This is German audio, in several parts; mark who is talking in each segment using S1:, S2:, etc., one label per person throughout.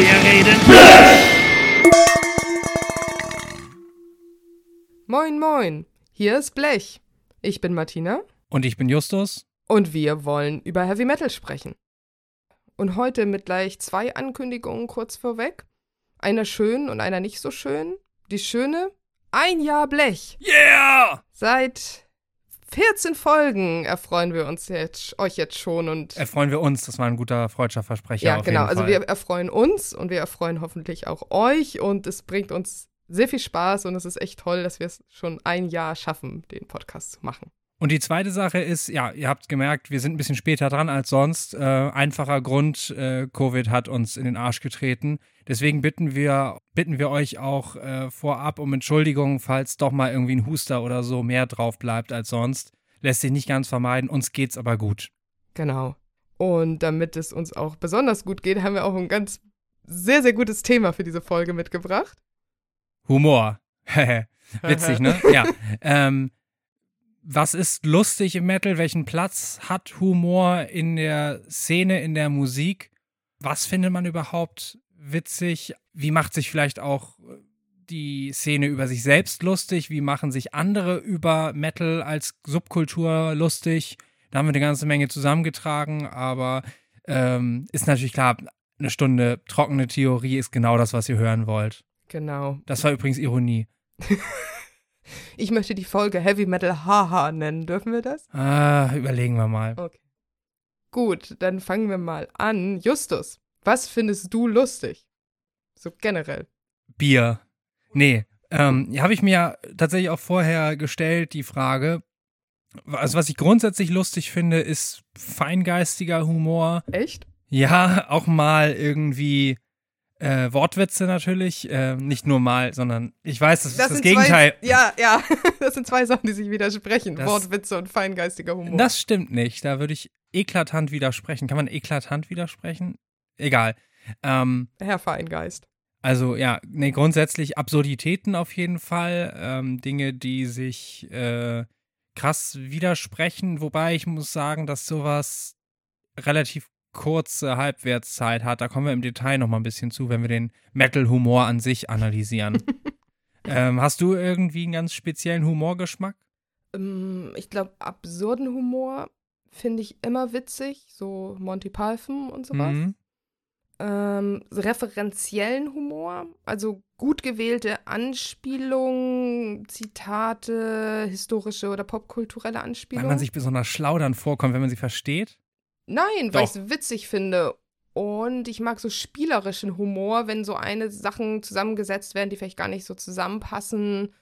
S1: Wir reden
S2: Moin, moin. Hier ist Blech. Ich bin Martina
S3: Und ich bin Justus.
S2: und wir wollen über Heavy Metal sprechen. Und heute mit gleich zwei Ankündigungen kurz vorweg. Einer schön und einer nicht so schön. Die schöne, ein Jahr Blech.
S3: Yeah!
S2: Seit 14 Folgen erfreuen wir uns jetzt, euch jetzt schon und
S3: Erfreuen wir uns, das war ein guter freudscher Versprecher.
S2: ja, genau. Also wir erfreuen uns und wir erfreuen hoffentlich auch euch und es bringt uns sehr viel Spaß und es ist echt toll, dass wir es schon ein Jahr schaffen, den Podcast zu machen.
S3: Und die zweite Sache ist, ja, ihr habt gemerkt, wir sind ein bisschen später dran als sonst. Äh, einfacher Grund, äh, Covid hat uns in den Arsch getreten. Deswegen bitten wir, bitten wir euch auch äh, vorab um Entschuldigung, falls doch mal irgendwie ein Huster oder so mehr drauf bleibt als sonst. Lässt sich nicht ganz vermeiden, uns geht's aber gut.
S2: Genau. Und damit es uns auch besonders gut geht, haben wir auch ein ganz sehr, sehr gutes Thema für diese Folge mitgebracht.
S3: Humor. Witzig, ne? Ja. Ähm, was ist lustig im Metal? Welchen Platz hat Humor in der Szene, in der Musik? Was findet man überhaupt witzig? Wie macht sich vielleicht auch die Szene über sich selbst lustig? Wie machen sich andere über Metal als Subkultur lustig? Da haben wir eine ganze Menge zusammengetragen, aber ähm, ist natürlich klar, eine Stunde trockene Theorie ist genau das, was ihr hören wollt.
S2: Genau.
S3: Das war übrigens Ironie.
S2: Ich möchte die Folge Heavy Metal Haha nennen. Dürfen wir das?
S3: Ah, überlegen wir mal.
S2: Okay. Gut, dann fangen wir mal an. Justus, was findest du lustig? So generell.
S3: Bier. Nee, ähm, habe ich mir tatsächlich auch vorher gestellt, die Frage. Also, was ich grundsätzlich lustig finde, ist feingeistiger Humor.
S2: Echt?
S3: Ja, auch mal irgendwie äh, Wortwitze natürlich. Äh, nicht nur mal, sondern ich weiß, das, ist das Gegenteil.
S2: Zwei, ja, ja. Das sind zwei Sachen, die sich widersprechen.
S3: Das-
S2: Wortwitze und feingeistiger Humor.
S3: Das stimmt nicht. Da würde ich eklatant widersprechen. Kann man eklatant widersprechen? Egal. Ähm,
S2: Herr Feingeist.
S3: Also ja, nee, grundsätzlich Absurditäten auf jeden Fall. Ähm, Dinge, die sich äh, krass widersprechen, wobei ich muss sagen, dass sowas relativ kurze Halbwertszeit hat. Da kommen wir im Detail noch mal ein bisschen zu, wenn wir den Metal-Humor an sich analysieren. ähm, hast du irgendwie einen ganz speziellen Humorgeschmack?
S2: Ähm, ich glaube, absurden Humor finde ich immer witzig. So Monty Python und sowas.
S3: Mhm.
S2: ähm, referenziellen Humor, also gut gewählte Anspielungen, Zitate, historische oder popkulturelle
S3: Weil
S2: Anspielungen.
S3: man sich besonders schlau dann vorkommt, wenn man sie versteht.
S2: Nein, weil ich es witzig finde. Und ich mag so spielerischen Humor, wenn so eine Sachen zusammengesetzt werden, die vielleicht gar nicht so zusammenpassen.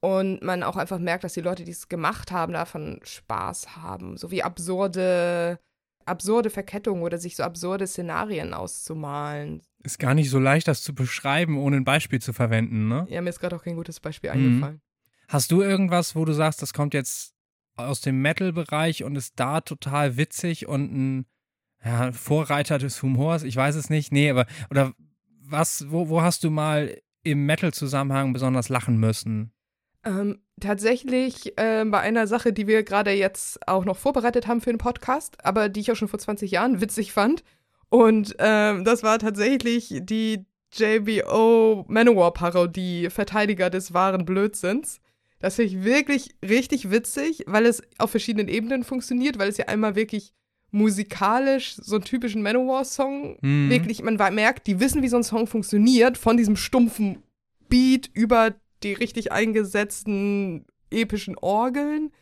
S2: Und man auch einfach merkt, dass die Leute, die es gemacht haben, davon Spaß haben. So wie absurde, absurde Verkettungen oder sich so absurde Szenarien auszumalen.
S3: Ist gar nicht so leicht, das zu beschreiben, ohne ein Beispiel zu verwenden, ne?
S2: Ja, mir ist gerade auch kein gutes Beispiel
S3: Mhm.
S2: eingefallen.
S3: Hast du irgendwas, wo du sagst, das kommt jetzt aus dem Metal-Bereich und ist da total witzig und ein ja, Vorreiter des Humors? Ich weiß es nicht. Nee, aber oder was, wo, wo hast du mal im Metal-Zusammenhang besonders lachen müssen?
S2: Ähm, tatsächlich ähm, bei einer Sache, die wir gerade jetzt auch noch vorbereitet haben für den Podcast, aber die ich auch schon vor 20 Jahren witzig fand. Und ähm, das war tatsächlich die JBO Manowar-Parodie, Verteidiger des wahren Blödsinns. Das finde ich wirklich richtig witzig, weil es auf verschiedenen Ebenen funktioniert, weil es ja einmal wirklich musikalisch so einen typischen Manowar-Song
S3: Mhm.
S2: wirklich, man merkt, die wissen, wie so ein Song funktioniert, von diesem stumpfen Beat über die richtig eingesetzten epischen Orgeln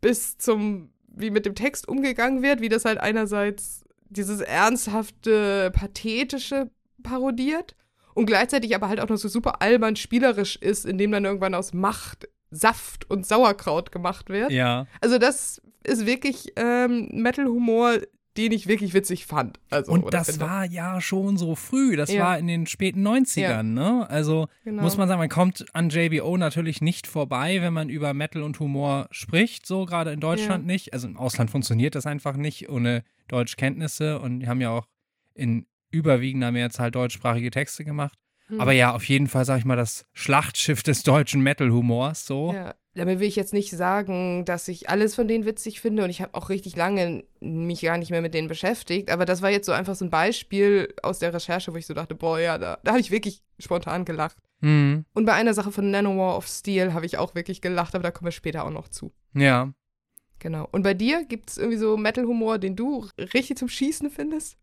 S2: bis zum, wie mit dem Text umgegangen wird, wie das halt einerseits dieses ernsthafte, pathetische parodiert und gleichzeitig aber halt auch noch so super albern spielerisch ist, indem dann irgendwann aus Macht Saft und Sauerkraut gemacht wird.
S3: Ja.
S2: Also das ist wirklich ähm, Metal-Humor, den ich wirklich witzig fand. Also,
S3: Und das
S2: finde.
S3: war ja schon so früh. Das
S2: Ja.
S3: war in den späten 90ern,
S2: Ja.
S3: ne? Also
S2: Genau.
S3: muss man sagen, man kommt an JBO natürlich nicht vorbei, wenn man über Metal und Humor spricht, so gerade in Deutschland nicht. Also im Ausland funktioniert das einfach nicht ohne Deutschkenntnisse und die haben ja auch in überwiegender Mehrzahl deutschsprachige Texte gemacht.
S2: Hm.
S3: Aber ja, auf jeden Fall, sag ich mal, das Schlachtschiff des deutschen Metal-Humors, so.
S2: Ja. damit will ich jetzt nicht sagen, dass ich alles von denen witzig finde und ich habe auch richtig lange mich gar nicht mehr mit denen beschäftigt, aber das war jetzt so einfach so ein Beispiel aus der Recherche, wo ich so dachte, boah, ja, da, da habe ich wirklich spontan gelacht.
S3: Mhm.
S2: Und bei einer Sache von Nanowar of Steel habe ich auch wirklich gelacht, aber da kommen wir später auch noch zu.
S3: Ja.
S2: Genau. Und bei dir gibt es irgendwie so Metal-Humor, den du richtig zum Schießen findest?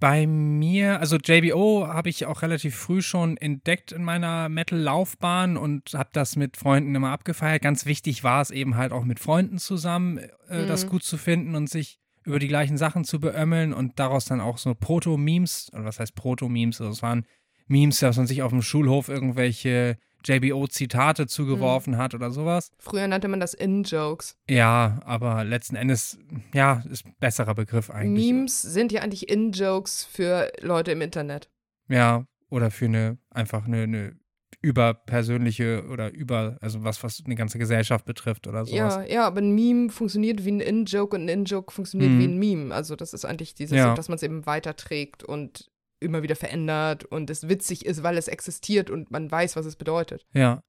S3: Bei mir, also JBO habe ich auch relativ früh schon entdeckt in meiner Metal-Laufbahn und habe das mit Freunden immer abgefeiert. Ganz wichtig war es eben halt auch mit Freunden zusammen, äh,
S2: Mhm.
S3: das gut zu finden und sich über die gleichen Sachen zu beömmeln und daraus dann auch so Proto-Memes, oder was heißt Proto-Memes? Also es waren Memes, dass man sich auf dem Schulhof irgendwelche JBO-Zitate zugeworfen hat oder sowas.
S2: Früher nannte man das In-Jokes.
S3: Ja, aber letzten Endes, ja, ist ein besserer Begriff eigentlich.
S2: Memes sind ja eigentlich In-Jokes für Leute im Internet.
S3: Ja, oder für eine, einfach eine, eine überpersönliche oder über, also was, was eine ganze Gesellschaft betrifft oder sowas.
S2: Ja, ja, aber ein Meme funktioniert wie ein In-Joke und ein In-Joke funktioniert
S3: Mhm.
S2: wie ein Meme. Also das ist eigentlich dieses,
S3: Ja.
S2: dass man es eben weiterträgt und immer wieder verändert und es witzig ist, weil es existiert und man weiß, was es bedeutet.
S3: Ja.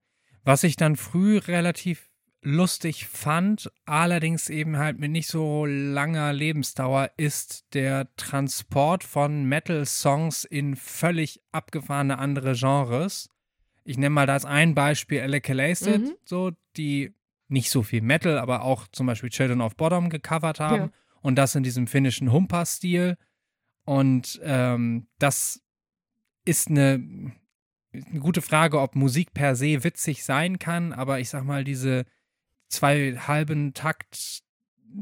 S3: Was ich dann früh relativ lustig fand, allerdings eben halt mit nicht so langer Lebensdauer, ist der Transport von Metal-Songs in völlig abgefahrene andere Genres. Ich nenne mal da als ein Beispiel Alakalasted,
S2: Mhm.
S3: so, die nicht so viel Metal, aber auch zum Beispiel Children of Bottom gecovert haben.
S2: Ja.
S3: Und das in diesem finnischen Humper-Stil. Und ähm, das ist eine, eine gute Frage, ob Musik per se witzig sein kann, aber ich sag mal, diese zwei halben Takt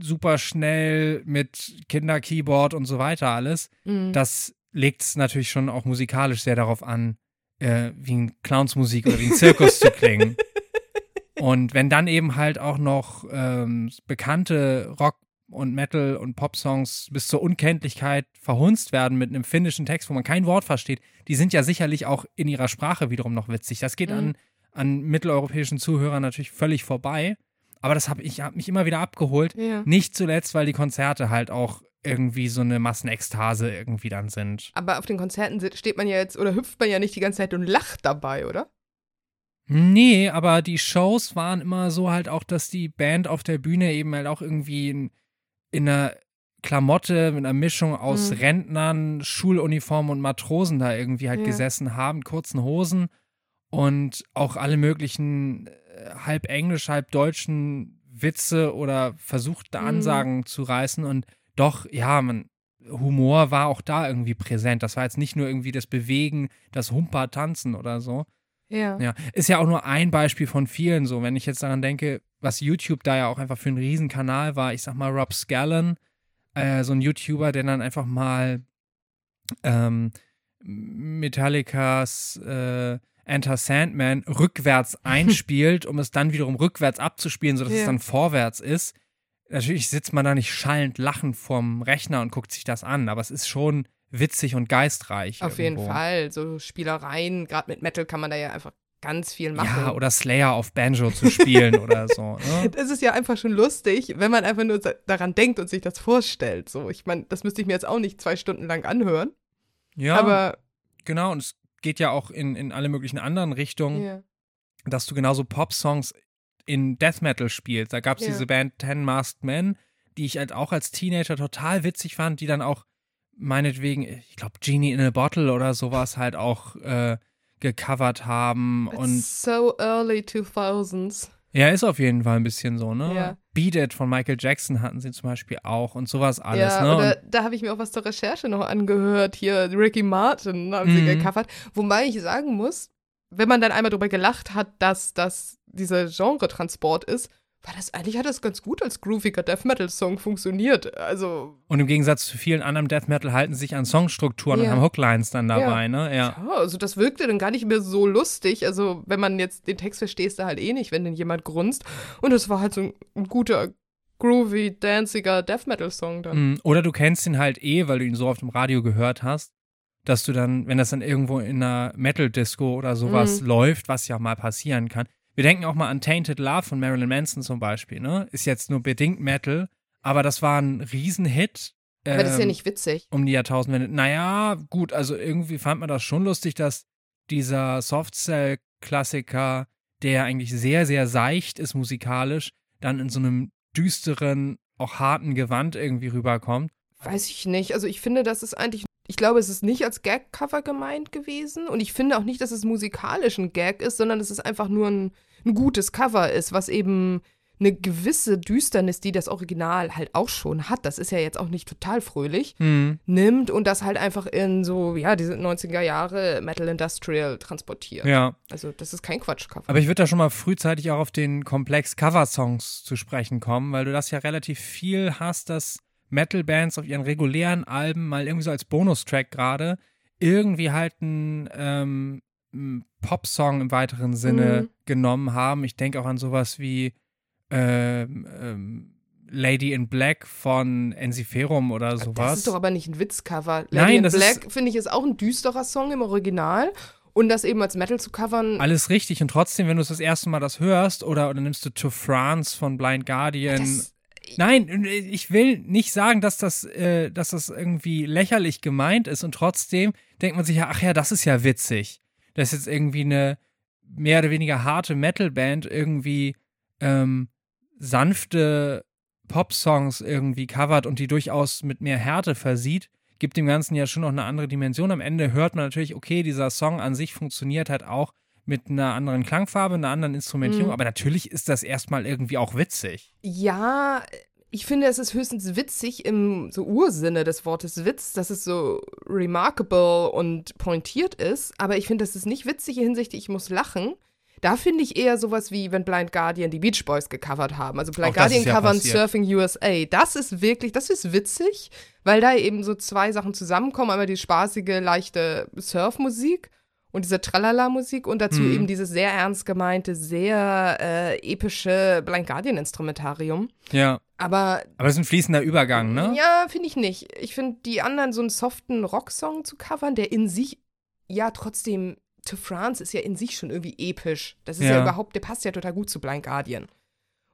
S3: super schnell mit Kinderkeyboard und so weiter alles,
S2: Mhm.
S3: das legt es natürlich schon auch musikalisch sehr darauf an, äh, wie ein Clownsmusik oder wie ein Zirkus zu klingen. Und wenn dann eben halt auch noch ähm, bekannte Rock- und Metal- und Pop-Songs bis zur Unkenntlichkeit verhunzt werden mit einem finnischen Text, wo man kein Wort versteht, die sind ja sicherlich auch in ihrer Sprache wiederum noch witzig. Das geht
S2: Mhm.
S3: an, an mitteleuropäischen Zuhörern natürlich völlig vorbei. Aber das habe ich hab mich immer wieder abgeholt.
S2: ja.
S3: Nicht zuletzt, weil die Konzerte halt auch irgendwie so eine Massenekstase irgendwie dann sind.
S2: Aber auf den Konzerten steht man ja jetzt oder hüpft man ja nicht die ganze Zeit und lacht dabei, oder?
S3: Nee, aber die Shows waren immer so halt auch, dass die Band auf der Bühne eben halt auch irgendwie in, in einer Klamotte mit einer Mischung aus
S2: Mhm.
S3: Rentnern, Schuluniform und Matrosen da irgendwie halt
S2: Ja.
S3: gesessen haben, kurzen Hosen und auch alle möglichen äh, halb englisch, halb deutschen Witze oder versuchte
S2: Mhm.
S3: Ansagen zu reißen und doch, ja, man, Humor war auch da irgendwie präsent. Das war jetzt nicht nur irgendwie das Bewegen, das Humper tanzen oder so.
S2: Ja.
S3: Ja, ist ja auch nur ein Beispiel von vielen so. Wenn ich jetzt daran denke, was YouTube da ja auch einfach für einen Riesenkanal war, ich sag mal Rob Scallon, äh, so ein YouTuber, der dann einfach mal ähm, Metallicas äh, Enter Sandman rückwärts einspielt, um es dann wiederum rückwärts abzuspielen, sodass es
S2: Ja.
S3: dann vorwärts ist. Natürlich sitzt man da nicht schallend lachend vorm Rechner und guckt sich das an, aber es ist schon witzig und geistreich.
S2: Auf jeden
S3: irgendwo.
S2: Fall. So Spielereien, gerade mit Metal kann man da ja einfach ganz viel machen.
S3: Ja, oder Slayer auf Banjo zu spielen oder so. Ne?
S2: Das ist ja einfach schon lustig, wenn man einfach nur daran denkt und sich das vorstellt. So, ich meine, das müsste ich mir jetzt auch nicht zwei Stunden lang anhören.
S3: Ja,
S2: Aber
S3: genau. Und es geht ja auch in, in alle möglichen anderen Richtungen,
S2: ja.
S3: dass du genauso Pop-Songs in Death Metal spielst. Da gab es
S2: Ja.
S3: diese Band Ten Masked Men, die ich halt auch als Teenager total witzig fand, die dann auch meinetwegen, ich glaube, Genie in a Bottle oder sowas halt auch äh, gecovert haben. Und
S2: It's so early 2000s.
S3: ja, ist auf jeden Fall ein bisschen so, ne?
S2: Ja.
S3: Beat It von Michael Jackson hatten sie zum Beispiel auch und sowas alles,
S2: ja,
S3: ne?
S2: oder
S3: Und,
S2: da habe ich mir auch was zur Recherche noch angehört. Hier, Ricky Martin haben sie
S3: Mhm.
S2: gecovert. Wobei ich sagen muss, wenn man dann einmal drüber gelacht hat, dass das dieser Genre-Transport ist, war das eigentlich hat das ganz gut als grooviger Death Metal Song funktioniert. Also
S3: und im Gegensatz zu vielen anderen Death Metal halten sich an Songstrukturen und
S2: Ja.
S3: haben Hooklines dann dabei, ne? Ja.
S2: ja, also das wirkte dann gar nicht mehr so lustig. Also wenn man jetzt den Text verstehst, da halt eh nicht, wenn denn jemand grunzt. Und es war halt so ein, ein guter groovy, danciger Death Metal Song dann.
S3: Mm, Oder du kennst ihn halt eh, weil du ihn so oft im Radio gehört hast, dass du dann, wenn das dann irgendwo in einer Metal-Disco oder sowas
S2: Mhm.
S3: läuft, was ja mal passieren kann. Wir denken auch mal an Tainted Love von Marilyn Manson zum Beispiel, ne? Ist jetzt nur bedingt Metal, aber das war ein Riesenhit.
S2: Aber das ist ja
S3: ähm,
S2: nicht witzig.
S3: um die Jahrtausendwende. Naja, gut, also irgendwie fand man das schon lustig, dass dieser Softcell-Klassiker, der eigentlich sehr, sehr seicht ist musikalisch, dann in so einem düsteren, auch harten Gewand irgendwie rüberkommt.
S2: Weiß ich nicht. Also ich finde, das ist eigentlich, ich glaube, es ist nicht als Gag-Cover gemeint gewesen. Und ich finde auch nicht, dass es musikalisch ein Gag ist, sondern dass es einfach nur ein, ein gutes Cover ist, was eben eine gewisse Düsternis, die das Original halt auch schon hat, das ist ja jetzt auch nicht total fröhlich,
S3: Mhm.
S2: nimmt und das halt einfach in so, ja, diese 90er Jahre Metal Industrial transportiert.
S3: Ja,
S2: Also das ist kein Quatschcover.
S3: aber ich würde da schon mal frühzeitig auch auf den Komplex Cover-Songs zu sprechen kommen, weil du das ja relativ viel hast, dass Metal-Bands auf ihren regulären Alben mal irgendwie so als Bonustrack gerade irgendwie halt einen ähm, Popsong im weiteren Sinne
S2: Mhm.
S3: genommen haben. Ich denke auch an sowas wie ähm, ähm, Lady in Black von Ensiferum oder sowas.
S2: Das ist doch aber nicht ein Witzcover. Lady
S3: Nein,
S2: in
S3: das
S2: Black, finde ich, ist auch ein düsterer Song im Original. Und das eben als Metal zu covern,
S3: Alles richtig und trotzdem, wenn du es das erste Mal das hörst oder, oder nimmst du To France von Blind Guardian.
S2: das,
S3: Nein, ich will nicht sagen, dass das, äh, dass das irgendwie lächerlich gemeint ist und trotzdem denkt man sich ja, ach ja, das ist ja witzig. Dass jetzt irgendwie eine mehr oder weniger harte Metalband irgendwie ähm, sanfte Pop-Songs irgendwie covert und die durchaus mit mehr Härte versieht, gibt dem Ganzen ja schon noch eine andere Dimension. Am Ende hört man natürlich, okay, dieser Song an sich funktioniert halt auch mit einer anderen Klangfarbe, einer anderen Instrumentierung,
S2: Mhm.
S3: aber natürlich ist das erstmal irgendwie auch witzig.
S2: ja, ich finde, es ist höchstens witzig im so Ursinne des Wortes Witz, dass es so remarkable und pointiert ist. Aber ich finde, das ist nicht witzig hinsichtlich, ich muss lachen. Da finde ich eher sowas wie, wenn Blind Guardian die Beach Boys gecovert haben. Also Blind
S3: Auch
S2: Guardian
S3: ja
S2: covern
S3: passiert.
S2: Surfing USA. Das ist wirklich, das ist witzig, weil da eben so zwei Sachen zusammenkommen. Einmal die spaßige, leichte Surfmusik und diese Tralala-Musik und dazu
S3: Mhm.
S2: eben dieses sehr ernst gemeinte, sehr äh, epische Blind Guardian-Instrumentarium.
S3: Ja.
S2: Aber
S3: Aber es ist ein fließender Übergang, ne?
S2: ja, finde ich nicht. Ich finde, die anderen so einen soften Rocksong zu covern, der in sich, ja, trotzdem, To France ist ja in sich schon irgendwie episch. Das ist ja,
S3: Ja.
S2: überhaupt, der passt ja total gut zu Blind Guardian.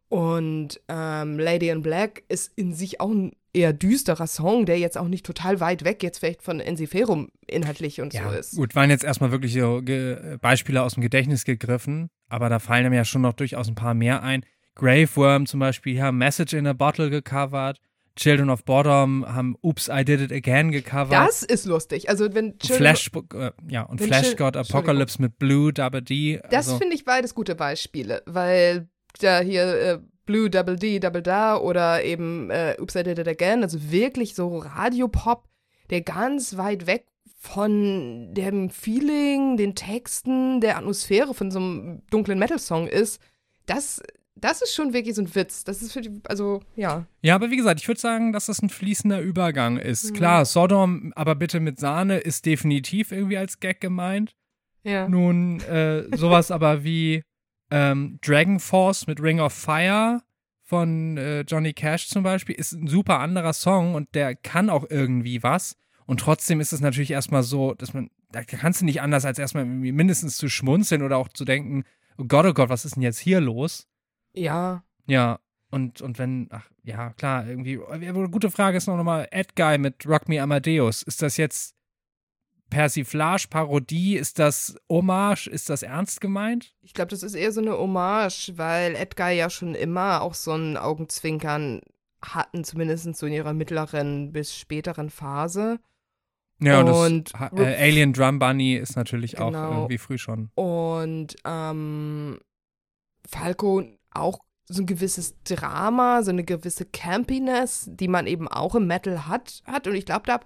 S2: Und ähm, Lady in Black ist in sich auch ein eher düsterer Song, der jetzt auch nicht total weit weg jetzt vielleicht von Ensiferum inhaltlich und
S3: Ja,
S2: so ist.
S3: gut, waren jetzt erstmal wirklich so Ge Beispiele aus dem Gedächtnis gegriffen, aber da fallen einem ja schon noch durchaus ein paar mehr ein. Graveworm zum Beispiel haben Message in a Bottle gecovert, Children of Bottom haben Oops, I Did It Again gecovert.
S2: Das ist lustig. Also wenn Children-
S3: Flash, äh, ja, und Flash
S2: Chil-
S3: God Apocalypse mit Blue, Double D.
S2: Das
S3: Also,
S2: finde ich beides gute Beispiele, weil da hier äh, Blue Double D Double Da oder eben äh, Oops I Did It Again, also wirklich so Radiopop, der ganz weit weg von dem Feeling, den Texten, der Atmosphäre von so einem dunklen Metal-Song ist, das, das ist schon wirklich so ein Witz. Das ist für die, also ja.
S3: ja, aber wie gesagt, ich würde sagen, dass das ein fließender Übergang ist.
S2: Mhm.
S3: Klar, Sodom, aber bitte mit Sahne, ist definitiv irgendwie als Gag gemeint.
S2: Ja.
S3: Nun, äh, sowas aber wie ähm, Dragon Force mit Ring of Fire von äh, Johnny Cash zum Beispiel ist ein super anderer Song und der kann auch irgendwie was. Und trotzdem ist es natürlich erstmal so, dass man, da kannst du nicht anders als erstmal mindestens zu schmunzeln oder auch zu denken, oh Gott, oh Gott, was ist denn jetzt hier los?
S2: Ja.
S3: Ja, und, und wenn, ach ja, klar, irgendwie, aber eine gute Frage ist noch nochmal, Ed Guy mit Rock Me Amadeus, ist das jetzt Persiflage, Parodie, ist das Hommage, ist das ernst gemeint?
S2: Ich glaube, das ist eher so eine Hommage, weil Edgar ja schon immer auch so ein Augenzwinkern hatten, zumindest so in ihrer mittleren bis späteren Phase.
S3: Ja, und,
S2: Und
S3: das, äh, Alien Drum Bunny ist natürlich auch
S2: Genau.
S3: irgendwie früh schon.
S2: Und ähm, Falco auch so ein gewisses Drama, so eine gewisse Campiness, die man eben auch im Metal hat, hat. Und ich glaube, da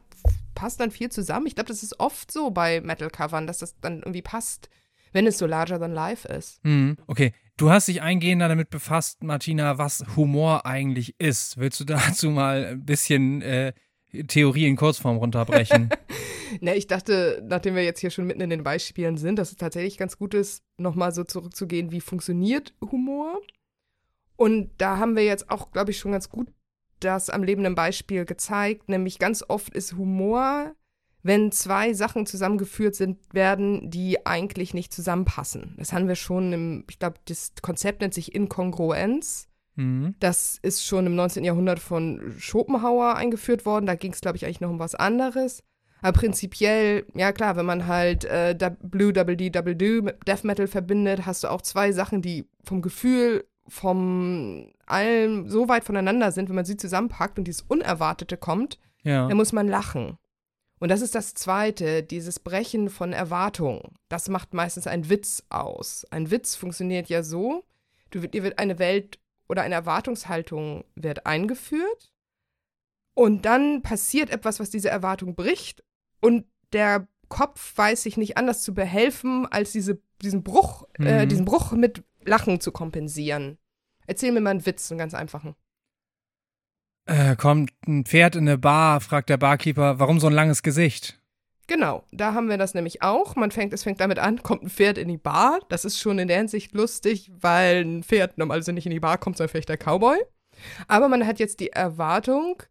S2: passt dann viel zusammen. Ich glaube, das ist oft so bei Metal-Covern, dass das dann irgendwie passt, wenn es so larger than life ist.
S3: Mhm. Okay, du hast dich eingehender damit befasst, Martina, was Humor eigentlich ist. Willst du dazu mal ein bisschen äh, Theorie in Kurzform runterbrechen?
S2: Ne, ich dachte, nachdem wir jetzt hier schon mitten in den Beispielen sind, dass es tatsächlich ganz gut ist, nochmal so zurückzugehen, wie funktioniert Humor. Und da haben wir jetzt auch, glaube ich, schon ganz gut das am lebenden Beispiel gezeigt, nämlich ganz oft ist Humor, wenn zwei Sachen zusammengeführt sind, werden, die eigentlich nicht zusammenpassen. Das haben wir schon im, ich glaube, das Konzept nennt sich Inkongruenz.
S3: mhm.
S2: Das ist schon im 19. Jahrhundert von Schopenhauer eingeführt worden. Da ging es, glaube ich, eigentlich noch um was anderes. Aber prinzipiell, ja klar, wenn man halt äh, Blue Double D Double Do mit Death Metal verbindet, hast du auch zwei Sachen, die vom Gefühl, vom allem so weit voneinander sind, wenn man sie zusammenpackt und dieses Unerwartete kommt,
S3: Ja.
S2: dann muss man lachen. Und das ist das Zweite, dieses Brechen von Erwartungen. Das macht meistens einen Witz aus. Ein Witz funktioniert ja so, du, dir wird eine Welt oder eine Erwartungshaltung wird eingeführt und dann passiert etwas, was diese Erwartung bricht und der Kopf weiß sich nicht anders zu behelfen, als diese, diesen, Bruch, äh,
S3: Mhm.
S2: diesen Bruch mit Lachen zu kompensieren. Erzähl mir mal einen Witz, einen ganz einfachen.
S3: Äh, kommt ein Pferd in eine Bar, fragt der Barkeeper, warum so ein langes Gesicht?
S2: Genau, da haben wir das nämlich auch. Man fängt, es fängt damit an, kommt ein Pferd in die Bar. Das ist schon in der Hinsicht lustig, weil ein Pferd normalerweise nicht in die Bar kommt, sondern vielleicht der Cowboy. Aber man hat jetzt die Erwartung,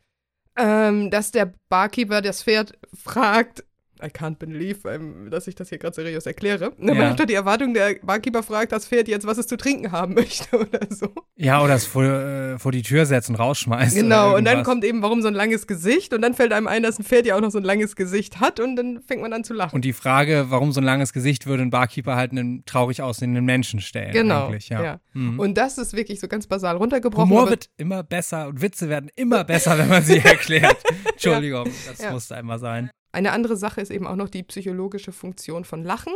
S2: ähm, dass der Barkeeper das Pferd fragt, I can't believe, ähm, dass ich das hier gerade seriös erkläre. Man
S3: Ja.
S2: hat doch die Erwartung, der Barkeeper fragt das Pferd jetzt, was es zu trinken haben möchte oder so.
S3: Ja, oder es vor, äh, vor die Tür setzen, rausschmeißen.
S2: Genau, und dann kommt eben, warum so ein langes Gesicht und dann fällt einem ein, dass ein Pferd ja auch noch so ein langes Gesicht hat und dann fängt man an zu lachen.
S3: Und die Frage, warum so ein langes Gesicht, würde ein Barkeeper halt einen traurig aussehenden Menschen stellen.
S2: Genau,
S3: ja.
S2: ja.
S3: Mhm.
S2: Und das ist wirklich so ganz basal runtergebrochen.
S3: Humor wird immer besser und Witze werden immer besser, wenn man sie erklärt. Entschuldigung, das
S2: Ja.
S3: musste einmal sein.
S2: Eine andere Sache ist eben auch noch die psychologische Funktion von Lachen.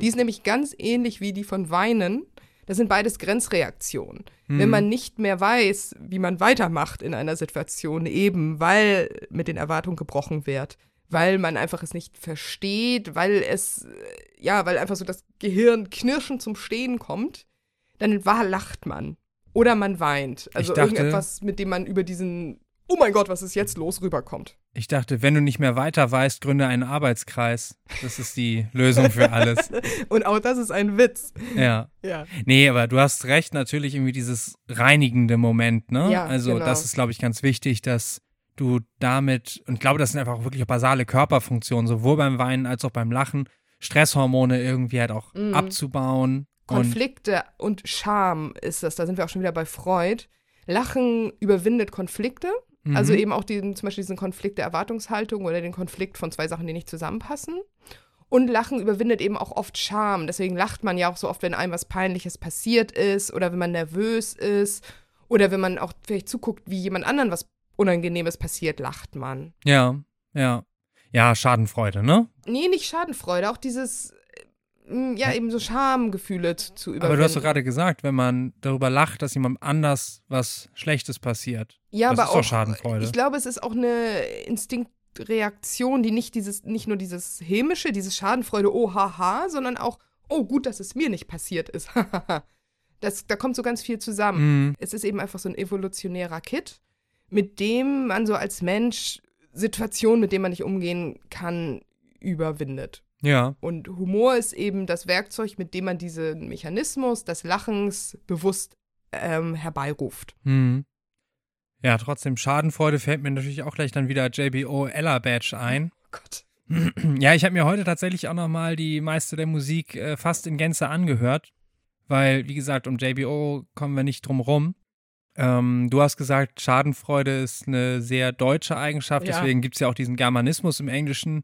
S2: Die ist nämlich ganz ähnlich wie die von Weinen. Das sind beides Grenzreaktionen. Wenn
S3: Mhm.
S2: man nicht mehr weiß, wie man weitermacht in einer Situation, eben weil mit den Erwartungen gebrochen wird, weil man einfach es nicht versteht, weil es, äh, ja, weil einfach so das Gehirn knirschen zum Stehen kommt, dann wahr lacht man. Oder man weint. Also
S3: dachte-
S2: irgendetwas, mit dem man über diesen, oh mein Gott, was ist jetzt los, rüberkommt.
S3: Ich dachte, wenn du nicht mehr weiter weißt, gründe einen Arbeitskreis. Das ist die Lösung für alles.
S2: Und auch das ist ein Witz.
S3: Ja.
S2: Ja.
S3: Nee, aber du hast recht, natürlich irgendwie dieses reinigende Moment, ne?
S2: Ja,
S3: also
S2: genau.
S3: das ist, glaube ich, ganz wichtig, dass du damit, und ich glaube, das sind einfach auch wirklich basale Körperfunktionen, sowohl beim Weinen als auch beim Lachen, Stresshormone irgendwie halt auch
S2: Mhm.
S3: abzubauen. Und
S2: Konflikte und Scham ist das, da sind wir auch schon wieder bei Freud. Lachen überwindet Konflikte,
S3: Mhm.
S2: also eben auch diesen, zum Beispiel diesen Konflikt der Erwartungshaltung oder den Konflikt von zwei Sachen, die nicht zusammenpassen. Und Lachen überwindet eben auch oft Scham. Deswegen lacht man ja auch so oft, wenn einem was Peinliches passiert ist oder wenn man nervös ist oder wenn man auch vielleicht zuguckt, wie jemand anderen was Unangenehmes passiert, lacht man.
S3: ja, ja. Ja, Schadenfreude, ne?
S2: Nee, nicht Schadenfreude, auch dieses, ja, eben so Schamgefühle zu, zu überwinden.
S3: Aber du hast doch gerade gesagt, wenn man darüber lacht, dass jemandem anders was Schlechtes passiert.
S2: Ja,
S3: Das
S2: aber
S3: ist
S2: auch,
S3: Schadenfreude.
S2: Ich glaube, es ist auch eine Instinktreaktion, die nicht dieses, nicht nur dieses hämische, dieses Schadenfreude, oh haha, sondern auch, oh gut, dass es mir nicht passiert ist. das, da kommt so ganz viel zusammen.
S3: Mhm.
S2: Es ist eben einfach so ein evolutionärer Kit, mit dem man so als Mensch Situationen, mit denen man nicht umgehen kann, überwindet.
S3: Ja.
S2: Und Humor ist eben das Werkzeug, mit dem man diesen Mechanismus des Lachens bewusst ähm, herbeiruft.
S3: Mhm. Ja, trotzdem Schadenfreude fällt mir natürlich auch gleich dann wieder JBO Ella Badge ein.
S2: Oh Gott.
S3: Ja, ich habe mir heute tatsächlich auch nochmal die meiste der Musik äh, fast in Gänze angehört, weil, wie gesagt, um JBO kommen wir nicht drum rum. Ähm, du hast gesagt, Schadenfreude ist eine sehr deutsche Eigenschaft,
S2: Ja.
S3: deswegen gibt es ja auch diesen Germanismus im Englischen,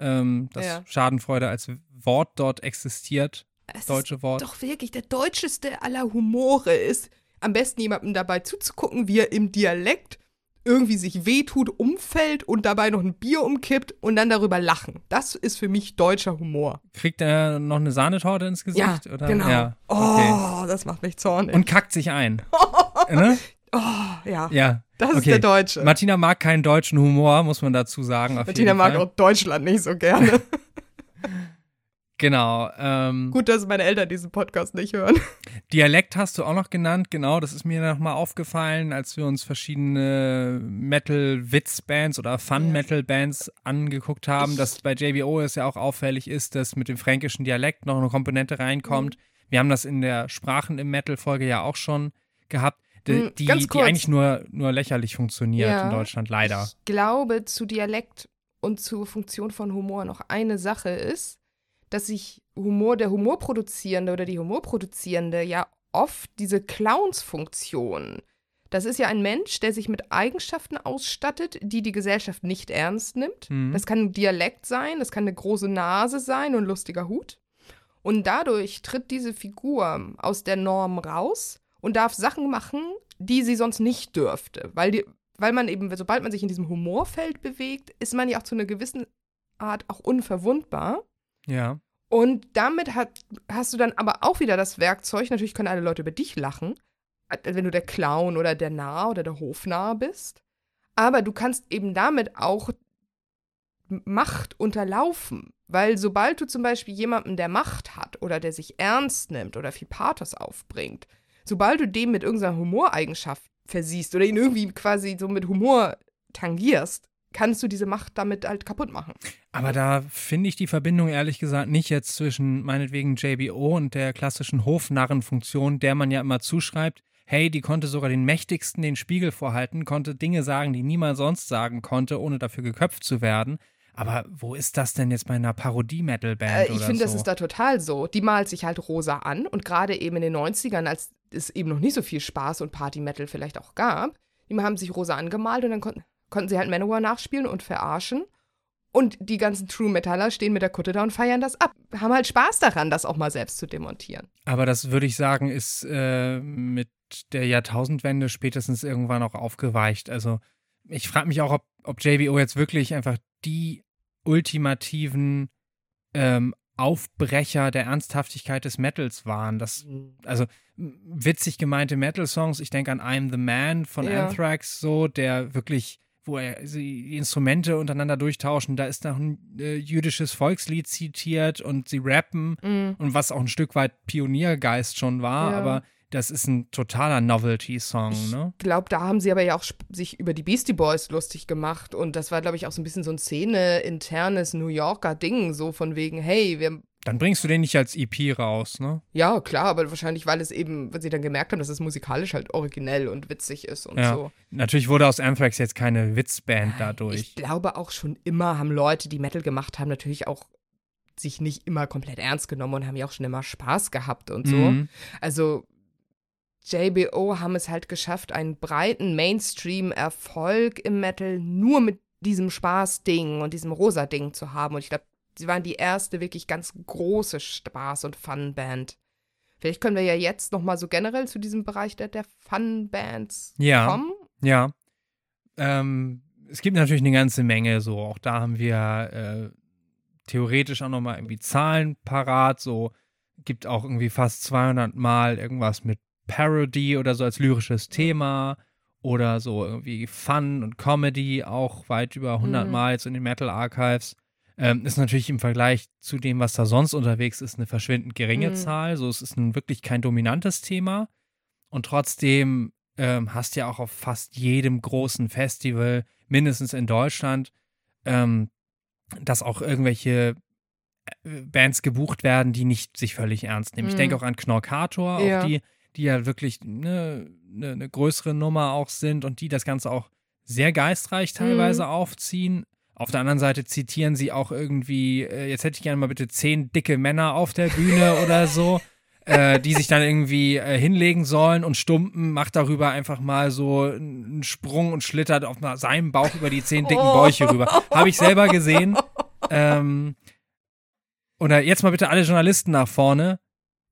S3: ähm, dass
S2: Ja.
S3: Schadenfreude als Wort dort existiert,
S2: Es
S3: deutsche Wort.
S2: doch wirklich der deutscheste aller Humore ist, am besten jemandem dabei zuzugucken, wie er im Dialekt irgendwie sich wehtut, umfällt und dabei noch ein Bier umkippt und dann darüber lachen. Das ist für mich deutscher Humor.
S3: Kriegt er noch eine Sahnetorte ins Gesicht? oder?
S2: genau.
S3: Ja,
S2: Oh,
S3: okay.
S2: das macht mich zornig.
S3: Und kackt sich ein. ne?
S2: oh, ja,
S3: Ja.
S2: Das ist
S3: okay.
S2: der Deutsche.
S3: Martina mag keinen deutschen Humor, muss man dazu sagen.
S2: Martina mag auch Deutschland nicht so gerne.
S3: Genau. Ähm,
S2: Gut, dass meine Eltern diesen Podcast nicht hören.
S3: Dialekt hast du auch noch genannt, genau. Das ist mir nochmal aufgefallen, als wir uns verschiedene Metal-Witz-Bands oder Fun-Metal-Bands angeguckt haben, dass bei JBO es ja auch auffällig ist, dass mit dem fränkischen Dialekt noch eine Komponente reinkommt.
S2: Mhm.
S3: Wir haben das in der Sprachen im Metal-Folge ja auch schon gehabt, die,
S2: Mhm,
S3: die, die eigentlich nur, nur lächerlich funktioniert
S2: Ja.
S3: in Deutschland, leider.
S2: Ich glaube, zu Dialekt und zur Funktion von Humor noch eine Sache ist, dass sich Humor, der Humorproduzierende oder die Humorproduzierende ja oft diese Clowns-Funktion Das ist ja ein Mensch, der sich mit Eigenschaften ausstattet, die die Gesellschaft nicht ernst nimmt.
S3: Mhm.
S2: Das kann ein Dialekt sein, das kann eine große Nase sein und ein lustiger Hut. Und dadurch tritt diese Figur aus der Norm raus und darf Sachen machen, die sie sonst nicht dürfte. Weil, die, weil man eben, sobald man sich in diesem Humorfeld bewegt, ist man ja auch zu einer gewissen Art auch unverwundbar.
S3: Ja.
S2: Und damit hat, hast du dann aber auch wieder das Werkzeug, natürlich können alle Leute über dich lachen, äh, wenn du der Clown oder der Narr oder der Hofnarr bist. Aber du kannst eben damit auch Macht unterlaufen. Weil sobald du zum Beispiel jemanden, der Macht hat oder der sich ernst nimmt oder viel Pathos aufbringt, sobald du dem mit irgendeiner Humoreigenschaft versiehst oder ihn irgendwie quasi so mit Humor tangierst, kannst du diese Macht damit halt kaputt machen.
S3: Aber da finde ich die Verbindung ehrlich gesagt nicht jetzt zwischen meinetwegen JBO und der klassischen Hofnarrenfunktion, der man ja immer zuschreibt, hey, die konnte sogar den Mächtigsten den Spiegel vorhalten, konnte Dinge sagen, die niemand sonst sagen konnte, ohne dafür geköpft zu werden. Aber wo ist das denn jetzt bei einer Parodie-Metal-Band?
S2: Äh, ich finde, so? das ist da total so. Die malt sich halt rosa an und gerade eben in den 90ern, als es eben noch nicht so viel Spaß und Party-Metal vielleicht auch gab, die haben sich rosa angemalt und dann konnten, konnten sie halt Manowar nachspielen und verarschen. Und die ganzen True Metaller stehen mit der Kutte da und feiern das ab. Haben halt Spaß daran, das auch mal selbst zu demontieren.
S3: Aber das würde ich sagen, ist äh, mit der Jahrtausendwende spätestens irgendwann auch aufgeweicht. Also ich frage mich auch, ob, ob JBO jetzt wirklich einfach die ultimativen ähm, Aufbrecher der Ernsthaftigkeit des Metals waren. Das, mhm. also witzig gemeinte Metal-Songs, ich denke an I'm the Man von ja. Anthrax, so, der wirklich, wo er die Instrumente untereinander durchtauschen, da ist noch ein äh, jüdisches Volkslied zitiert und sie rappen mhm. und was auch ein Stück weit Pioniergeist schon war, ja. aber das ist ein totaler Novelty-Song, ne?
S2: Ich glaube, da haben sie aber ja auch sich über die Beastie Boys lustig gemacht. Und das war, glaube ich, auch so ein bisschen so ein Szene-internes New Yorker Ding, so von wegen, hey, wir.
S3: Dann bringst du den nicht als EP raus, ne?
S2: Ja, klar, aber wahrscheinlich, weil es eben, weil sie dann gemerkt haben, dass es musikalisch halt originell und witzig ist und
S3: ja.
S2: so.
S3: Natürlich wurde aus Anthrax jetzt keine Witzband dadurch.
S2: Ich glaube auch schon immer haben Leute, die Metal gemacht haben, natürlich auch sich nicht immer komplett ernst genommen und haben ja auch schon immer Spaß gehabt und so. Mhm. Also JBO haben es halt geschafft, einen breiten Mainstream-Erfolg im Metal nur mit diesem Spaß-Ding und diesem Rosa-Ding zu haben. Und ich glaube, sie waren die erste wirklich ganz große Spaß- und Fun-Band. Vielleicht können wir ja jetzt noch mal so generell zu diesem Bereich der, der Fun-Bands
S3: ja,
S2: kommen.
S3: Ja. Ähm, es gibt natürlich eine ganze Menge so. Auch da haben wir äh, theoretisch auch noch mal irgendwie Zahlen parat. So gibt auch irgendwie fast 200 Mal irgendwas mit Parody oder so als lyrisches Thema oder so irgendwie Fun und Comedy auch weit über 100 mhm. Mal jetzt in den Metal Archives. Ähm, ist natürlich im Vergleich zu dem, was da sonst unterwegs ist, eine verschwindend geringe mhm. Zahl. So, es ist nun wirklich kein dominantes Thema. Und trotzdem ähm, hast du ja auch auf fast jedem großen Festival, mindestens in Deutschland, ähm, dass auch irgendwelche äh, Bands gebucht werden, die nicht sich völlig ernst nehmen. Mhm. Ich denke auch an Knorkator, ja. auch die die ja wirklich eine, eine, eine größere Nummer auch sind und die das Ganze auch sehr geistreich teilweise mhm. aufziehen. Auf der anderen Seite zitieren sie auch irgendwie, äh, jetzt hätte ich gerne mal bitte zehn dicke Männer auf der Bühne oder so, äh, die sich dann irgendwie äh, hinlegen sollen und Stumpen macht darüber einfach mal so einen Sprung und schlittert auf seinem Bauch über die zehn dicken Bäuche rüber. Habe ich selber gesehen. Ähm, oder jetzt mal bitte alle Journalisten nach vorne.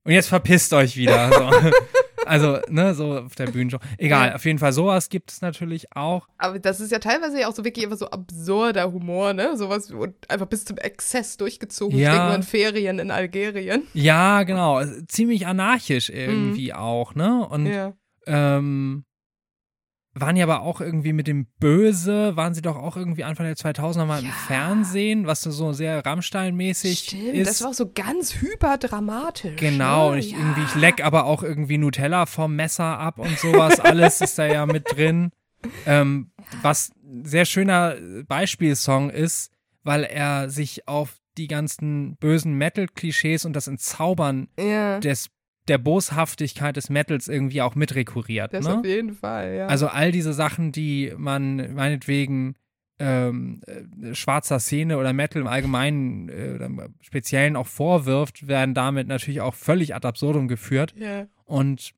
S3: Und jetzt verpisst euch wieder. So. Also, ne, so auf der Bühnenshow. Egal, auf jeden Fall, sowas gibt es natürlich auch.
S2: Aber das ist ja teilweise ja auch so wirklich einfach so absurder Humor, ne? Sowas und einfach bis zum Exzess durchgezogen. Ja. Ich denke nur an Ferien in Algerien.
S3: Ja, genau. Ziemlich anarchisch irgendwie mhm. auch, ne? Und ja. ähm, waren ja aber auch irgendwie mit dem Böse, waren sie doch auch irgendwie Anfang der 2000er mal ja. im Fernsehen, was so sehr Rammstein-mäßig Stimmt, ist.
S2: das war auch so ganz hyperdramatisch.
S3: Genau, und ich, ja. irgendwie, ich leck aber auch irgendwie Nutella vom Messer ab und sowas, alles ist da ja mit drin. Ähm, was ein sehr schöner Beispielsong ist, weil er sich auf die ganzen bösen Metal-Klischees und das Entzaubern ja. des der Boshaftigkeit des Metals irgendwie auch mitrekurriert.
S2: Das
S3: ne?
S2: auf jeden Fall, ja.
S3: Also all diese Sachen, die man meinetwegen ähm, äh, schwarzer Szene oder Metal im Allgemeinen äh, oder im Speziellen auch vorwirft, werden damit natürlich auch völlig ad absurdum geführt.
S2: Yeah.
S3: Und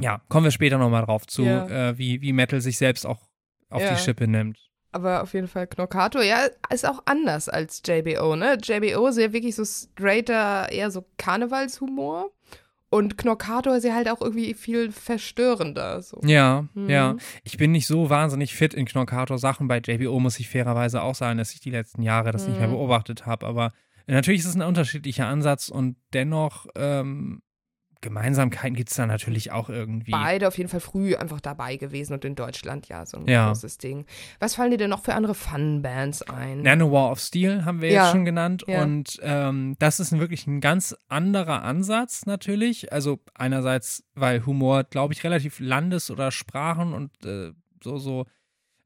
S3: Ja, kommen wir später nochmal drauf zu,
S2: Ja.
S3: äh, wie, wie Metal sich selbst auch auf
S2: Ja.
S3: die Schippe nimmt.
S2: Aber auf jeden Fall Knockato, ja, ist auch anders als JBO, ne? JBO ist ja wirklich so straighter, eher so Karnevalshumor. Und Knockato ist ja halt auch irgendwie viel verstörender. So.
S3: Ja,
S2: Mhm.
S3: ja. Ich bin nicht so wahnsinnig fit in Knockator-Sachen. Bei JBO muss ich fairerweise auch sagen, dass ich die letzten Jahre das nicht mehr
S2: Mhm.
S3: beobachtet habe. Aber natürlich ist es ein unterschiedlicher Ansatz und dennoch ähm, Gemeinsamkeiten gibt es da natürlich auch irgendwie.
S2: Beide auf jeden Fall früh einfach dabei gewesen und in Deutschland ja so ein
S3: Ja.
S2: großes Ding. Was fallen dir denn noch für andere Fun-Bands ein?
S3: Nanowar of Steel haben wir
S2: Ja,
S3: jetzt schon genannt.
S2: ja.
S3: Und ähm, das ist ein wirklich ein ganz anderer Ansatz natürlich. Also einerseits, weil Humor, glaube ich, relativ Landes- oder Sprachen und äh, so, so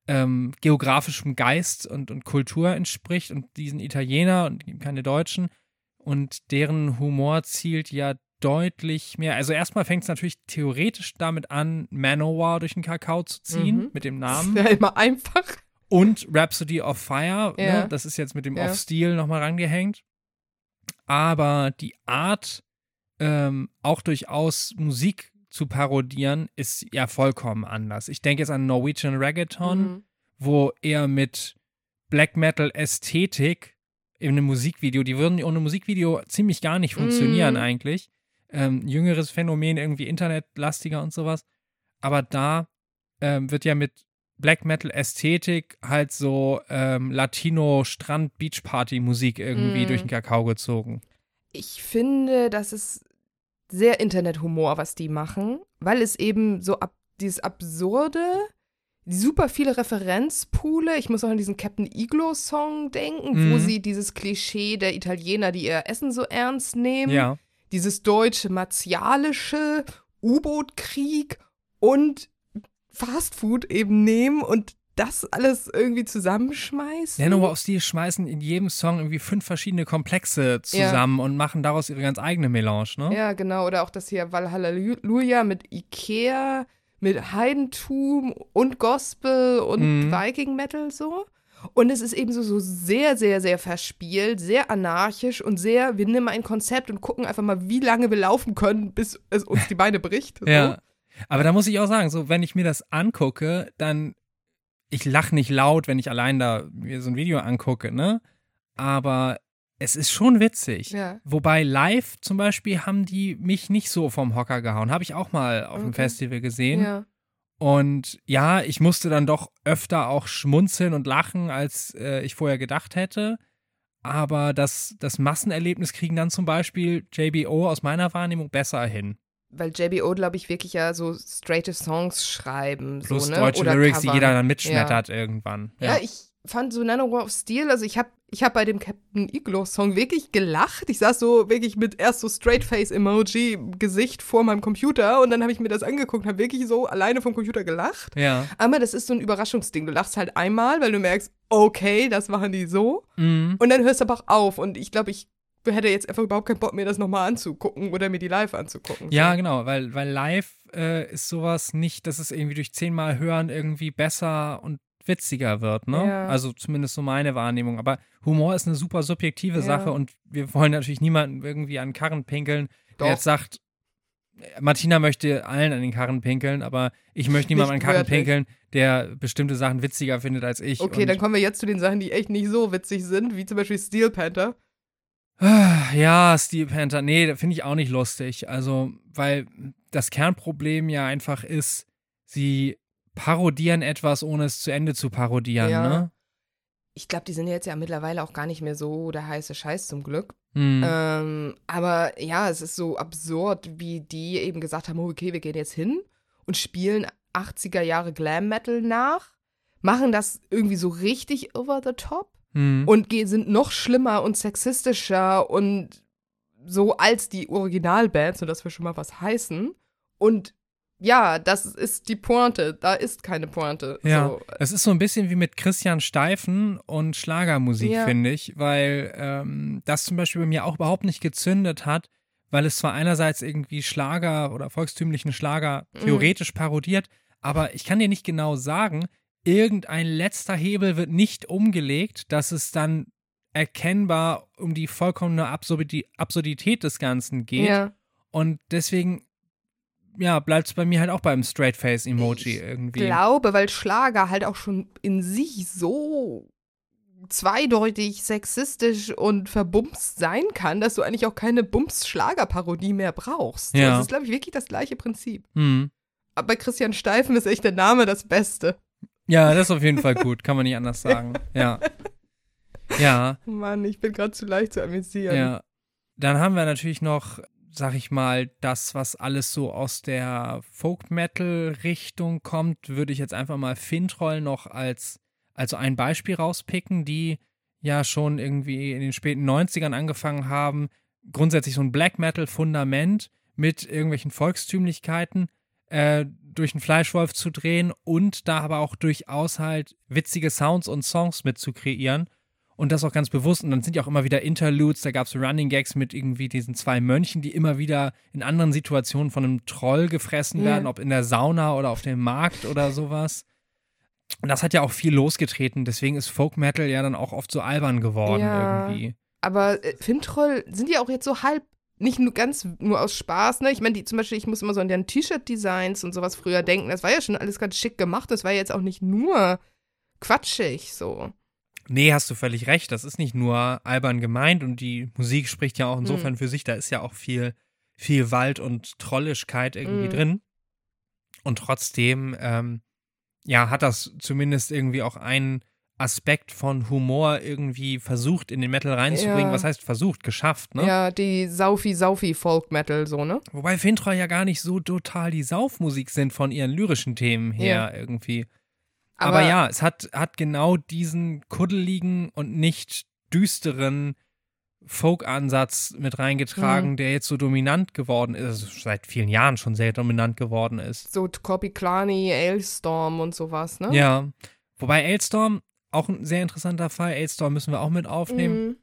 S3: ähm, geografischem Geist und, und Kultur entspricht und diesen Italiener und keine Deutschen. Und deren Humor zielt ja deutlich mehr. Also erstmal fängt es natürlich theoretisch damit an, Manowar durch den Kakao zu ziehen
S2: Mhm.
S3: mit dem
S2: Das
S3: Namen.
S2: ist ja immer einfach.
S3: Und Rhapsody of Fire,
S2: Ja.
S3: ne? das ist jetzt mit dem
S2: Ja.
S3: Off Steel nochmal rangehängt. Aber die Art, ähm, auch durchaus Musik zu parodieren, ist ja vollkommen anders. Ich denke jetzt an Norwegian Reggaeton,
S2: Mhm.
S3: wo er mit Black Metal Ästhetik in einem Musikvideo, die würden ohne Musikvideo ziemlich gar nicht funktionieren
S2: Mhm.
S3: eigentlich. Ähm, jüngeres Phänomen, irgendwie internetlastiger und sowas. Aber da ähm, wird ja mit Black Metal Ästhetik halt so ähm, Latino Strand Beach Party Musik irgendwie
S2: Mhm.
S3: durch den Kakao gezogen.
S2: Ich finde, das ist sehr Internethumor, was die machen, weil es eben so ab dieses absurde, super viele Referenzpoole. Ich muss auch an diesen Captain Iglo Song denken, wo
S3: Mhm.
S2: sie dieses Klischee der Italiener, die ihr Essen so ernst nehmen,
S3: Ja.
S2: Dieses deutsche martialische U-Boot-Krieg und Fastfood eben nehmen und das alles irgendwie zusammenschmeißen.
S3: Nanowar of Steel schmeißen in jedem Song irgendwie fünf verschiedene Komplexe zusammen und machen daraus ihre ganz eigene Melange, ne?
S2: Ja, genau. Oder auch das hier Valhalla mit Ikea, mit Heidentum und Gospel und
S3: Mhm.
S2: Viking Metal so. Und es ist eben so, so sehr, sehr, sehr verspielt, sehr anarchisch und sehr, wir nehmen ein Konzept und gucken einfach mal, wie lange wir laufen können, bis es uns die Beine bricht. So.
S3: Ja. Aber da muss ich auch sagen, so wenn ich mir das angucke, dann ich lache nicht laut, wenn ich allein da mir so ein Video angucke, ne? Aber es ist schon witzig.
S2: Ja.
S3: Wobei live zum Beispiel haben die mich nicht so vom Hocker gehauen. Habe ich auch mal auf dem
S2: Okay.
S3: Festival gesehen.
S2: Ja.
S3: Und ja, ich musste dann doch öfter auch schmunzeln und lachen, als äh, ich vorher gedacht hätte. Aber das, das Massenerlebnis kriegen dann zum Beispiel JBO aus meiner Wahrnehmung besser hin.
S2: Weil JBO, glaube ich, wirklich ja so straighte Songs schreiben.
S3: Plus
S2: so, ne?
S3: deutsche
S2: Oder
S3: Lyrics, die
S2: covern.
S3: jeder dann mitschmettert irgendwann.
S2: Ja, ich fand so Nanowar of Steel, also ich habe ich hab bei dem Captain Iglo Song wirklich gelacht. Ich saß so wirklich mit erst so Straight Face Emoji im Gesicht vor meinem Computer und dann habe ich mir das angeguckt und habe wirklich so alleine vom Computer gelacht.
S3: ja.
S2: Aber das ist so ein Überraschungsding. Du lachst halt einmal, weil du merkst, okay, das machen die so.
S3: Mhm.
S2: Und dann hörst du aber auch auf. Und ich glaube, ich hätte jetzt einfach überhaupt keinen Bock, mir das nochmal anzugucken oder mir die live anzugucken.
S3: Ja,
S2: so.
S3: genau, weil, weil live äh, ist sowas nicht, dass es irgendwie durch zehnmal hören irgendwie besser und witziger wird, ne?
S2: Ja.
S3: Also zumindest so meine Wahrnehmung. Aber Humor ist eine super subjektive
S2: Ja.
S3: Sache und wir wollen natürlich niemanden irgendwie an den Karren pinkeln, der
S2: Doch.
S3: jetzt sagt, Martina möchte allen an den Karren pinkeln, aber ich möchte niemandem an den Karren
S2: wörtlich.
S3: pinkeln, der bestimmte Sachen witziger findet als ich.
S2: Okay,
S3: und,
S2: dann kommen wir jetzt zu den Sachen, die echt nicht so witzig sind, wie zum Beispiel Steel Panther.
S3: Ah, Ja, Steel Panther, nee, finde ich auch nicht lustig. Also, weil das Kernproblem ja einfach ist, sie parodieren etwas, ohne es zu Ende zu parodieren,
S2: Ja.
S3: ne?
S2: Ich glaube, die sind jetzt ja mittlerweile auch gar nicht mehr so der heiße Scheiß zum Glück.
S3: Hm.
S2: Ähm, aber ja, es ist so absurd, wie die eben gesagt haben, okay, wir gehen jetzt hin und spielen 80er Jahre Glam Metal nach, machen das irgendwie so richtig over the top
S3: Hm.
S2: und sind noch schlimmer und sexistischer und so als die Originalbands, das will schon mal was heißen. Und ja, das ist die Pointe. Da ist keine Pointe.
S3: Ja,
S2: So.
S3: es ist so ein bisschen wie mit Christian Steifen und Schlagermusik,
S2: Ja.
S3: finde ich, weil ähm, das zum Beispiel bei mir auch überhaupt nicht gezündet hat, weil es zwar einerseits irgendwie Schlager oder volkstümlichen Schlager
S2: Mhm.
S3: theoretisch parodiert, aber ich kann dir nicht genau sagen, irgendein letzter Hebel wird nicht umgelegt, dass es dann erkennbar um die vollkommene Absurdi Absurdität des Ganzen geht.
S2: Ja.
S3: Und deswegen ja, bleibt es bei mir halt auch beim Straight Face Emoji irgendwie.
S2: Ich glaube, weil Schlager halt auch schon in sich so zweideutig sexistisch und verbumst sein kann, dass du eigentlich auch keine Bums-Schlager-Parodie mehr brauchst.
S3: Ja.
S2: Das ist, glaube ich, wirklich das gleiche Prinzip.
S3: Hm.
S2: Aber bei Christian Steifen ist echt der Name das Beste.
S3: Ja, das ist auf jeden Fall gut, kann man nicht anders sagen. Ja. Ja,
S2: Mann, ich bin gerade zu leicht zu amüsieren.
S3: ja. Dann haben wir natürlich noch, sag ich mal, das, was alles so aus der Folk-Metal-Richtung kommt, würde ich jetzt einfach mal Fintroll noch als, also ein Beispiel rauspicken, die ja schon irgendwie in den späten 90ern angefangen haben, grundsätzlich so ein Black Metal-Fundament mit irgendwelchen Volkstümlichkeiten äh, durch einen Fleischwolf zu drehen und da aber auch durchaus halt witzige Sounds und Songs mit zu kreieren. Und das auch ganz bewusst. Und dann sind ja auch immer wieder Interludes. Da gab es Running Gags mit irgendwie diesen zwei Mönchen, die immer wieder in anderen Situationen von einem Troll gefressen
S2: Ja.
S3: werden, ob in der Sauna oder auf dem Markt oder sowas. Und das hat ja auch viel losgetreten. Deswegen ist Folk Metal ja dann auch oft so albern geworden
S2: Ja.
S3: irgendwie.
S2: Aber äh, Fintroll sind ja auch jetzt so halb, nicht nur ganz nur aus Spaß, ne? Ich meine, die zum Beispiel, ich muss immer so an deren T-Shirt-Designs und sowas früher denken. Das war ja schon alles ganz schick gemacht. Das war ja jetzt auch nicht nur quatschig so.
S3: Nee, hast du völlig recht. Das ist nicht nur albern gemeint und die Musik spricht ja auch insofern
S2: Mhm.
S3: für sich. Da ist ja auch viel, viel Wald und Trollischkeit irgendwie
S2: Mhm.
S3: drin. Und trotzdem, ähm, ja, hat das zumindest irgendwie auch einen Aspekt von Humor irgendwie versucht, in den Metal reinzubringen.
S2: Ja.
S3: Was heißt versucht? Geschafft, ne?
S2: Ja, die Saufi-Saufi-Folk-Metal, so, ne?
S3: Wobei Fintroll ja gar nicht so total die Saufmusik sind von ihren lyrischen Themen her irgendwie. Aber, ja, es hat, hat genau diesen kuddeligen und nicht düsteren Folk-Ansatz mit reingetragen,
S2: Mhm.
S3: der jetzt so dominant geworden ist, also seit vielen Jahren schon sehr dominant geworden ist.
S2: So Korpiklani, Ailstorm und sowas, ne?
S3: Ja. Wobei Ailstorm, auch ein sehr interessanter Fall, Ailstorm müssen wir auch mit aufnehmen,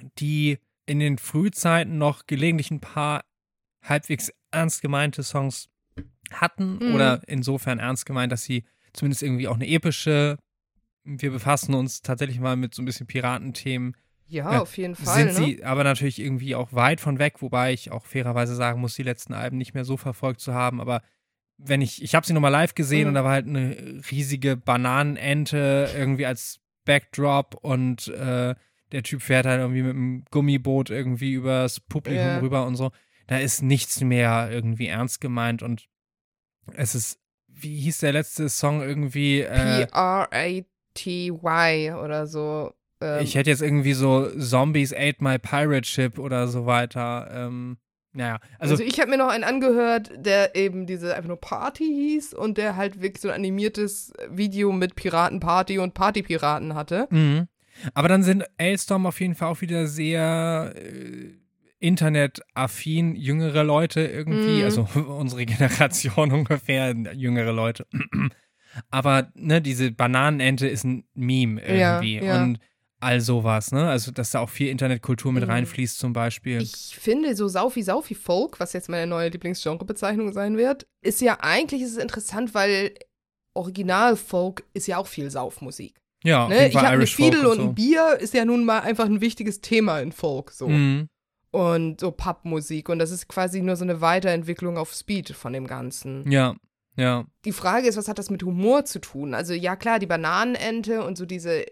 S2: Mhm.
S3: die in den Frühzeiten noch gelegentlich ein paar halbwegs ernst gemeinte Songs hatten
S2: Mhm.
S3: oder insofern ernst gemeint, dass sie zumindest irgendwie auch eine epische, wir befassen uns tatsächlich mal mit so ein bisschen Piratenthemen,
S2: Ja,
S3: Ja,
S2: auf jeden Fall.
S3: sind
S2: ne?
S3: sie aber natürlich irgendwie auch weit von weg, wobei ich auch fairerweise sagen muss, die letzten Alben nicht mehr so verfolgt zu haben, aber wenn ich, ich habe sie nochmal live gesehen
S2: Mhm.
S3: und da war halt eine riesige Bananenente irgendwie als Backdrop und äh, der Typ fährt halt irgendwie mit einem Gummiboot irgendwie übers Publikum
S2: Ja.
S3: rüber und so. Da ist nichts mehr irgendwie ernst gemeint und es ist, wie hieß der letzte Song irgendwie? Äh,
S2: P-R-A-T-Y oder so. Ähm,
S3: ich hätte jetzt irgendwie so Zombies ate my pirate ship oder so weiter. Ähm, naja, also,
S2: also, ich habe mir noch einen angehört, der eben diese einfach nur Party hieß und der halt wirklich so ein animiertes Video mit Piratenparty und Partypiraten hatte.
S3: Mhm. Aber dann sind Ailstorm auf jeden Fall auch wieder sehr äh, internetaffin, jüngere Leute irgendwie,
S2: Mhm.
S3: also unsere Generation ungefähr, jüngere Leute. Aber ne, diese Bananenente ist ein Meme
S2: Ja,
S3: irgendwie
S2: ja.
S3: und all sowas, ne? Also, dass da auch viel Internetkultur mit
S2: Mhm.
S3: reinfließt zum Beispiel.
S2: Ich finde, so Saufi-Saufi-Folk, was jetzt meine neue Lieblingsgenrebezeichnung sein wird, ist ja eigentlich ist es interessant, weil Original-Folk ist ja auch viel Saufmusik.
S3: ja,
S2: Ne? Ich habe eine Fiedel und,
S3: so.
S2: ein Bier ist ja nun mal einfach ein wichtiges Thema in Folk so.
S3: Mhm.
S2: Und so Pappmusik. Und das ist quasi nur so eine Weiterentwicklung auf Speed von dem Ganzen.
S3: Ja, ja.
S2: Die Frage ist, was hat das mit Humor zu tun? Also ja klar, die Bananenente und so diese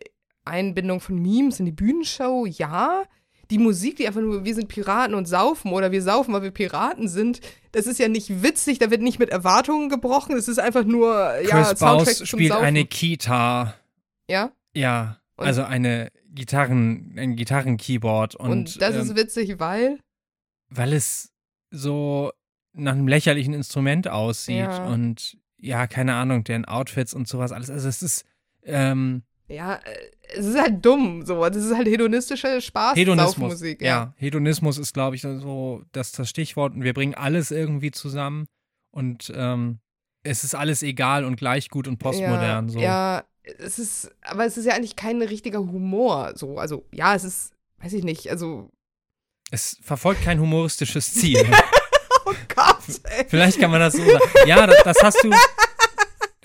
S2: Einbindung von Memes in die Bühnenshow, ja. Die Musik, die einfach nur, wir sind Piraten und saufen oder wir saufen, weil wir Piraten sind, das ist ja nicht witzig, da wird nicht mit Erwartungen gebrochen, das ist einfach nur, ja,
S3: Chris
S2: Soundtrack
S3: Baus spielt
S2: Saufen.
S3: eine Kita.
S2: ja,
S3: Ja,
S2: Und-
S3: also eine Gitarren, ein Gitarrenkeyboard und,
S2: und, das
S3: ähm,
S2: ist witzig, weil,
S3: weil es so nach einem lächerlichen Instrument aussieht
S2: Ja.
S3: und ja, keine Ahnung, deren Outfits und sowas alles. Also es ist ähm,
S2: ja, äh, es ist halt dumm, so, das ist halt hedonistische Spaß,
S3: Hedonismus. Ja.
S2: ja.
S3: Hedonismus ist, glaube ich, so das, das Stichwort und wir bringen alles irgendwie zusammen und ähm, es ist alles egal und gleich gut und postmodern.
S2: ja,
S3: so.
S2: Ja, es ist, aber es ist ja eigentlich kein richtiger Humor. So, also ja, es ist, weiß ich nicht, also.
S3: Es verfolgt kein humoristisches Ziel.
S2: Oh Gott, ey.
S3: Vielleicht kann man das so sagen. Ja, das, das hast du.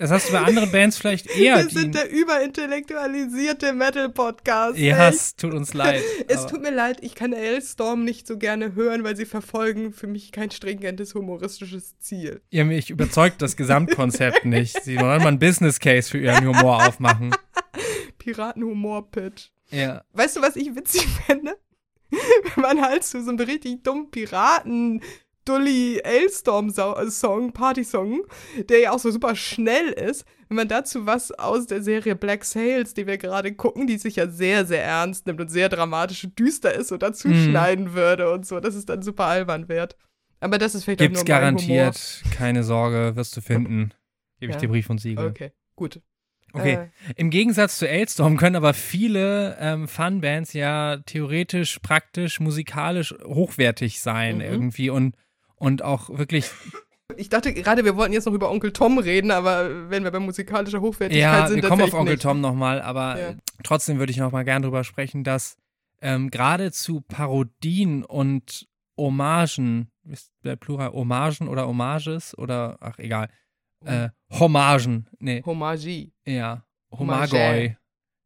S3: Das hast du bei anderen Bands vielleicht eher.
S2: Wir sind der überintellektualisierte Metal-Podcast.
S3: Ja,
S2: echt.
S3: es tut uns leid.
S2: Es tut mir leid, ich kann L-Storm nicht so gerne hören, weil sie verfolgen für mich kein stringentes humoristisches Ziel.
S3: Ja, mich überzeugt das Gesamtkonzept nicht. Sie wollen mal einen Business Case für ihren Humor aufmachen.
S2: Piratenhumor-Pitch.
S3: Ja.
S2: Weißt du, was ich witzig fände? Wenn man halt zu so einem richtig dummen Piraten Dully Ailstorm-Song, Party-Song, der ja auch so super schnell ist, wenn man dazu was aus der Serie Black Sails, die wir gerade gucken, die sich ja sehr, sehr ernst nimmt und sehr dramatisch und düster ist, so dazu
S3: Mhm.
S2: schneiden würde und so, dass es dann super albern wird. Aber das ist vielleicht auch
S3: Gibt's
S2: nur mein
S3: garantiert. Keine Sorge, wirst du finden. Gebe ich
S2: Ja.
S3: dir Brief und Siegel.
S2: Humor. Okay, gut.
S3: Okay.
S2: Äh,
S3: Im Gegensatz zu Ailstorm können aber viele ähm, Fun-Bands ja theoretisch, praktisch, musikalisch hochwertig sein
S2: Mhm.
S3: irgendwie und, und auch wirklich,
S2: ich dachte gerade, wir wollten jetzt noch über Onkel Tom reden, aber wenn wir bei musikalischer Hochwertigkeit
S3: ja,
S2: sind,
S3: wir kommen auf Onkel
S2: nicht.
S3: Tom nochmal, aber
S2: Ja.
S3: trotzdem würde ich nochmal gern drüber sprechen, dass ähm, gerade zu Parodien und Hommagen, ist der Plural Hommagen oder Hommages oder, ach egal, äh, Hommagen, nee,
S2: Homagie.
S3: ja. Homagoi,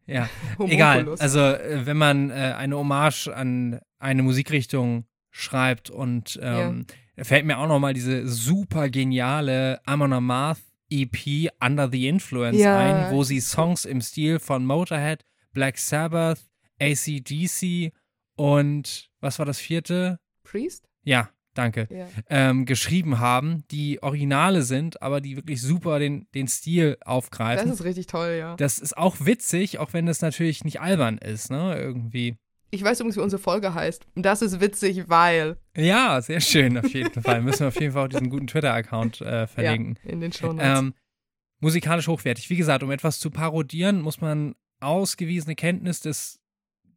S3: ja, Egal, also äh, wenn man äh, eine Hommage an eine Musikrichtung schreibt und ähm, da fällt mir auch nochmal diese super geniale Amon Amarth EP Under the Influence
S2: Ja.
S3: ein, wo sie Songs im Stil von Motorhead, Black Sabbath, ACDC und was war das vierte?
S2: Priest?
S3: Ja, danke.
S2: Ja.
S3: Ähm, geschrieben haben, die Originale sind, aber die wirklich super den, den Stil
S2: Das
S3: aufgreifen.
S2: ist richtig toll, ja.
S3: Das ist auch witzig, auch wenn das natürlich nicht albern ist, ne? Irgendwie.
S2: Ich weiß übrigens, wie unsere Folge heißt. Und das ist witzig, weil.
S3: Ja, sehr schön, auf jeden Fall. Müssen wir auf jeden Fall auch diesen guten Twitter-Account äh, verlinken.
S2: Ja, in den Shownotes.
S3: Ähm, musikalisch hochwertig. Wie gesagt, um etwas zu parodieren, muss man ausgewiesene Kenntnis des,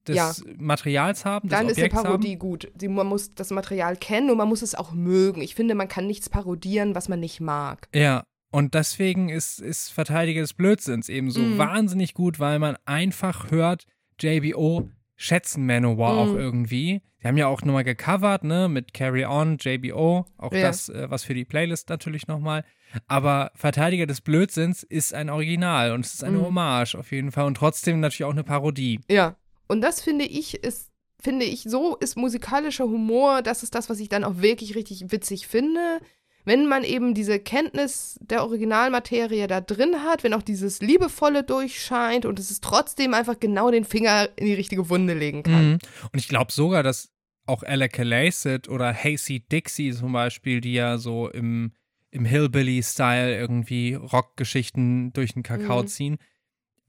S3: des
S2: Ja.
S3: Materials haben,
S2: Dann ist eine
S3: Objekts
S2: Parodie
S3: haben.
S2: gut. Sie, man muss das Material kennen und man muss es auch mögen. Ich finde, man kann nichts parodieren, was man nicht mag.
S3: Ja, und deswegen ist, ist Verteidiger des Blödsinns eben so
S2: Mhm.
S3: wahnsinnig gut, weil man einfach hört, JBO schätzen Manowar auch
S2: Mhm.
S3: irgendwie. Die haben ja auch nochmal gecovert, ne, mit Carry On, JBO, auch
S2: Ja.
S3: das, äh, was für die Playlist natürlich nochmal. Aber Verteidiger des Blödsinns ist ein Original und es ist eine
S2: Mhm.
S3: Hommage auf jeden Fall und trotzdem natürlich auch eine Parodie.
S2: Ja. Und das finde ich ist, finde ich, so ist musikalischer Humor, das ist das, was ich dann auch wirklich richtig witzig finde. Wenn man eben diese Kenntnis der Originalmaterie da drin hat, wenn auch dieses Liebevolle durchscheint und es ist trotzdem einfach genau den Finger in die richtige Wunde legen kann.
S3: Mhm. Und ich glaube sogar, dass auch Alec Lacet oder Hasty Dixie zum Beispiel, die ja so im, im Hillbilly-Style irgendwie Rockgeschichten durch den Kakao
S2: Mhm.
S3: ziehen,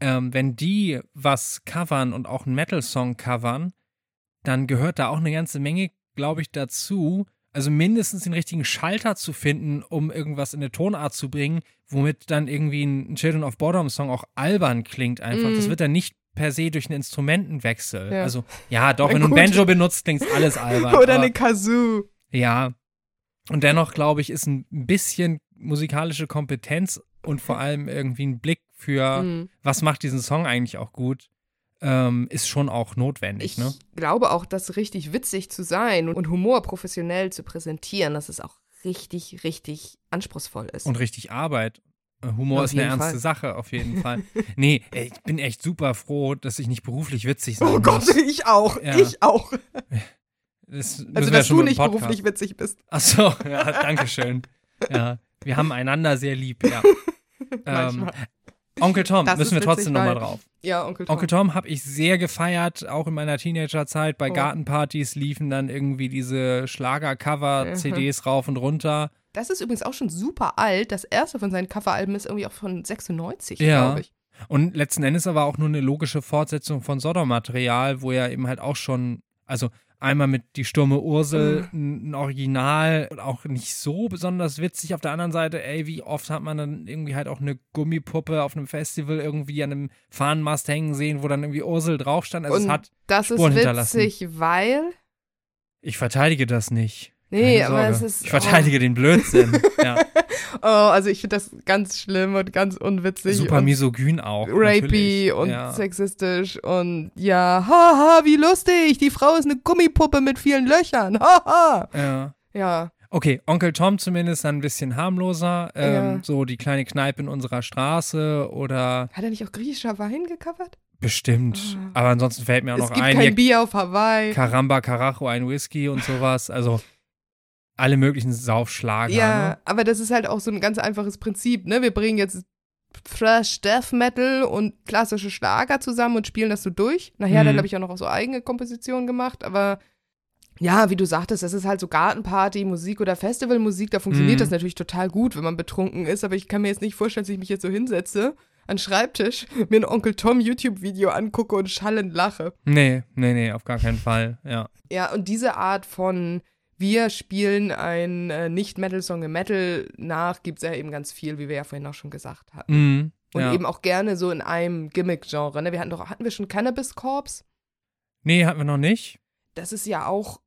S3: ähm, wenn die was covern und auch einen Metal-Song covern, dann gehört da auch eine ganze Menge, glaube ich, dazu. Also mindestens den richtigen Schalter zu finden, um irgendwas in eine Tonart zu bringen, womit dann irgendwie ein Children of Bottom-Song auch albern klingt einfach. Das
S2: Mhm.
S3: wird dann nicht per se durch einen Instrumentenwechsel.
S2: Ja.
S3: Also, ja, doch, wenn du ein. Banjo benutzt, klingt alles albern.
S2: Oder
S3: aber,
S2: eine Kazoo.
S3: Ja. Und dennoch, glaube ich, ist ein bisschen musikalische Kompetenz und vor allem irgendwie ein Blick für,
S2: Mhm.
S3: was macht diesen Song eigentlich auch gut, ähm, ist schon auch notwendig,
S2: Ich
S3: ne?
S2: glaube auch, dass richtig witzig zu sein und Humor professionell zu präsentieren, dass es auch richtig, richtig anspruchsvoll ist.
S3: Und richtig Arbeit. Äh, Humor
S2: Auf
S3: ist eine ernste
S2: Fall.
S3: Sache, auf jeden Fall. nee, ich bin echt super froh, dass ich nicht beruflich witzig sein
S2: oh Gott,
S3: muss.
S2: ich auch.
S3: Ja.
S2: Ich auch.
S3: Das
S2: Also, dass du nicht beruflich witzig bist.
S3: Ach so, ja, danke schön. Ja, wir haben einander sehr lieb, ja. ähm. Onkel Tom,
S2: Das
S3: müssen wir trotzdem nochmal drauf.
S2: Ja, Onkel Tom.
S3: Onkel Tom habe ich sehr gefeiert, auch in meiner Teenagerzeit. Bei
S2: Oh.
S3: Gartenpartys liefen dann irgendwie diese Schlagercover-CDs rauf und runter.
S2: Das ist übrigens auch schon super alt. Das erste von seinen Coveralben ist irgendwie auch von 96,
S3: Ja.
S2: glaube ich.
S3: Und letzten Endes aber auch nur eine logische Fortsetzung von Sodom-Material, wo ja eben halt auch schon, also einmal mit Die Stürme Ursel, ein ein Original und auch nicht so besonders witzig. Auf der anderen Seite, ey, wie oft hat man dann irgendwie halt auch eine Gummipuppe auf einem Festival irgendwie an einem Fahnenmast hängen sehen, wo dann irgendwie Ursel drauf stand. Also es
S2: Und
S3: hat,
S2: das
S3: Spuren
S2: ist witzig, weil.
S3: ich verteidige das nicht.
S2: Nee, aber es ist.
S3: Ich verteidige den Blödsinn. ja.
S2: Oh, oh also ich finde das ganz schlimm und ganz unwitzig.
S3: Super misogyn auch.
S2: rapey
S3: natürlich.
S2: und
S3: ja.
S2: sexistisch und ja, haha, wie lustig, die Frau ist eine Gummipuppe mit vielen Löchern, haha.
S3: ja.
S2: Ja,
S3: Okay, Onkel Tom zumindest dann ein bisschen harmloser. Ähm,
S2: Ja.
S3: So die kleine Kneipe in unserer Straße oder
S2: Hat er nicht auch griechischer Wein gecovert?
S3: bestimmt.
S2: Ah.
S3: Aber ansonsten fällt mir auch
S2: es
S3: noch
S2: gibt
S3: ein,
S2: kein Bier auf Hawaii.
S3: Caramba, Carajo, ein Whisky und sowas. Also alle möglichen Saufschlager.
S2: Ja,
S3: Ne?
S2: aber das ist halt auch so ein ganz einfaches Prinzip, ne? Wir bringen jetzt Thrash, Death Metal und klassische Schlager zusammen und spielen das so durch. Nachher er,
S3: Mhm.
S2: glaube ich, auch noch so eigene Kompositionen gemacht, aber ja, wie du sagtest, das ist halt so Gartenparty, Musik oder Festivalmusik, da funktioniert
S3: Mhm.
S2: das natürlich total gut, wenn man betrunken ist, aber ich kann mir jetzt nicht vorstellen, dass ich mich jetzt so hinsetze an den Schreibtisch, mir ein Onkel Tom YouTube-Video angucke und schallend lache.
S3: Nee, nee, nee, auf gar keinen Fall. Ja.
S2: Ja, und diese Art von wir spielen ein äh, Nicht-Metal-Song im Metal nach, gibt es ja eben ganz viel, wie wir ja vorhin auch schon gesagt hatten.
S3: Mhm.
S2: Und
S3: ja.
S2: eben auch gerne so in einem Gimmick-Genre. Ne? Wir hatten doch, hatten wir schon Cannabis Corps?
S3: Nee, hatten wir noch nicht.
S2: Das ist ja auch,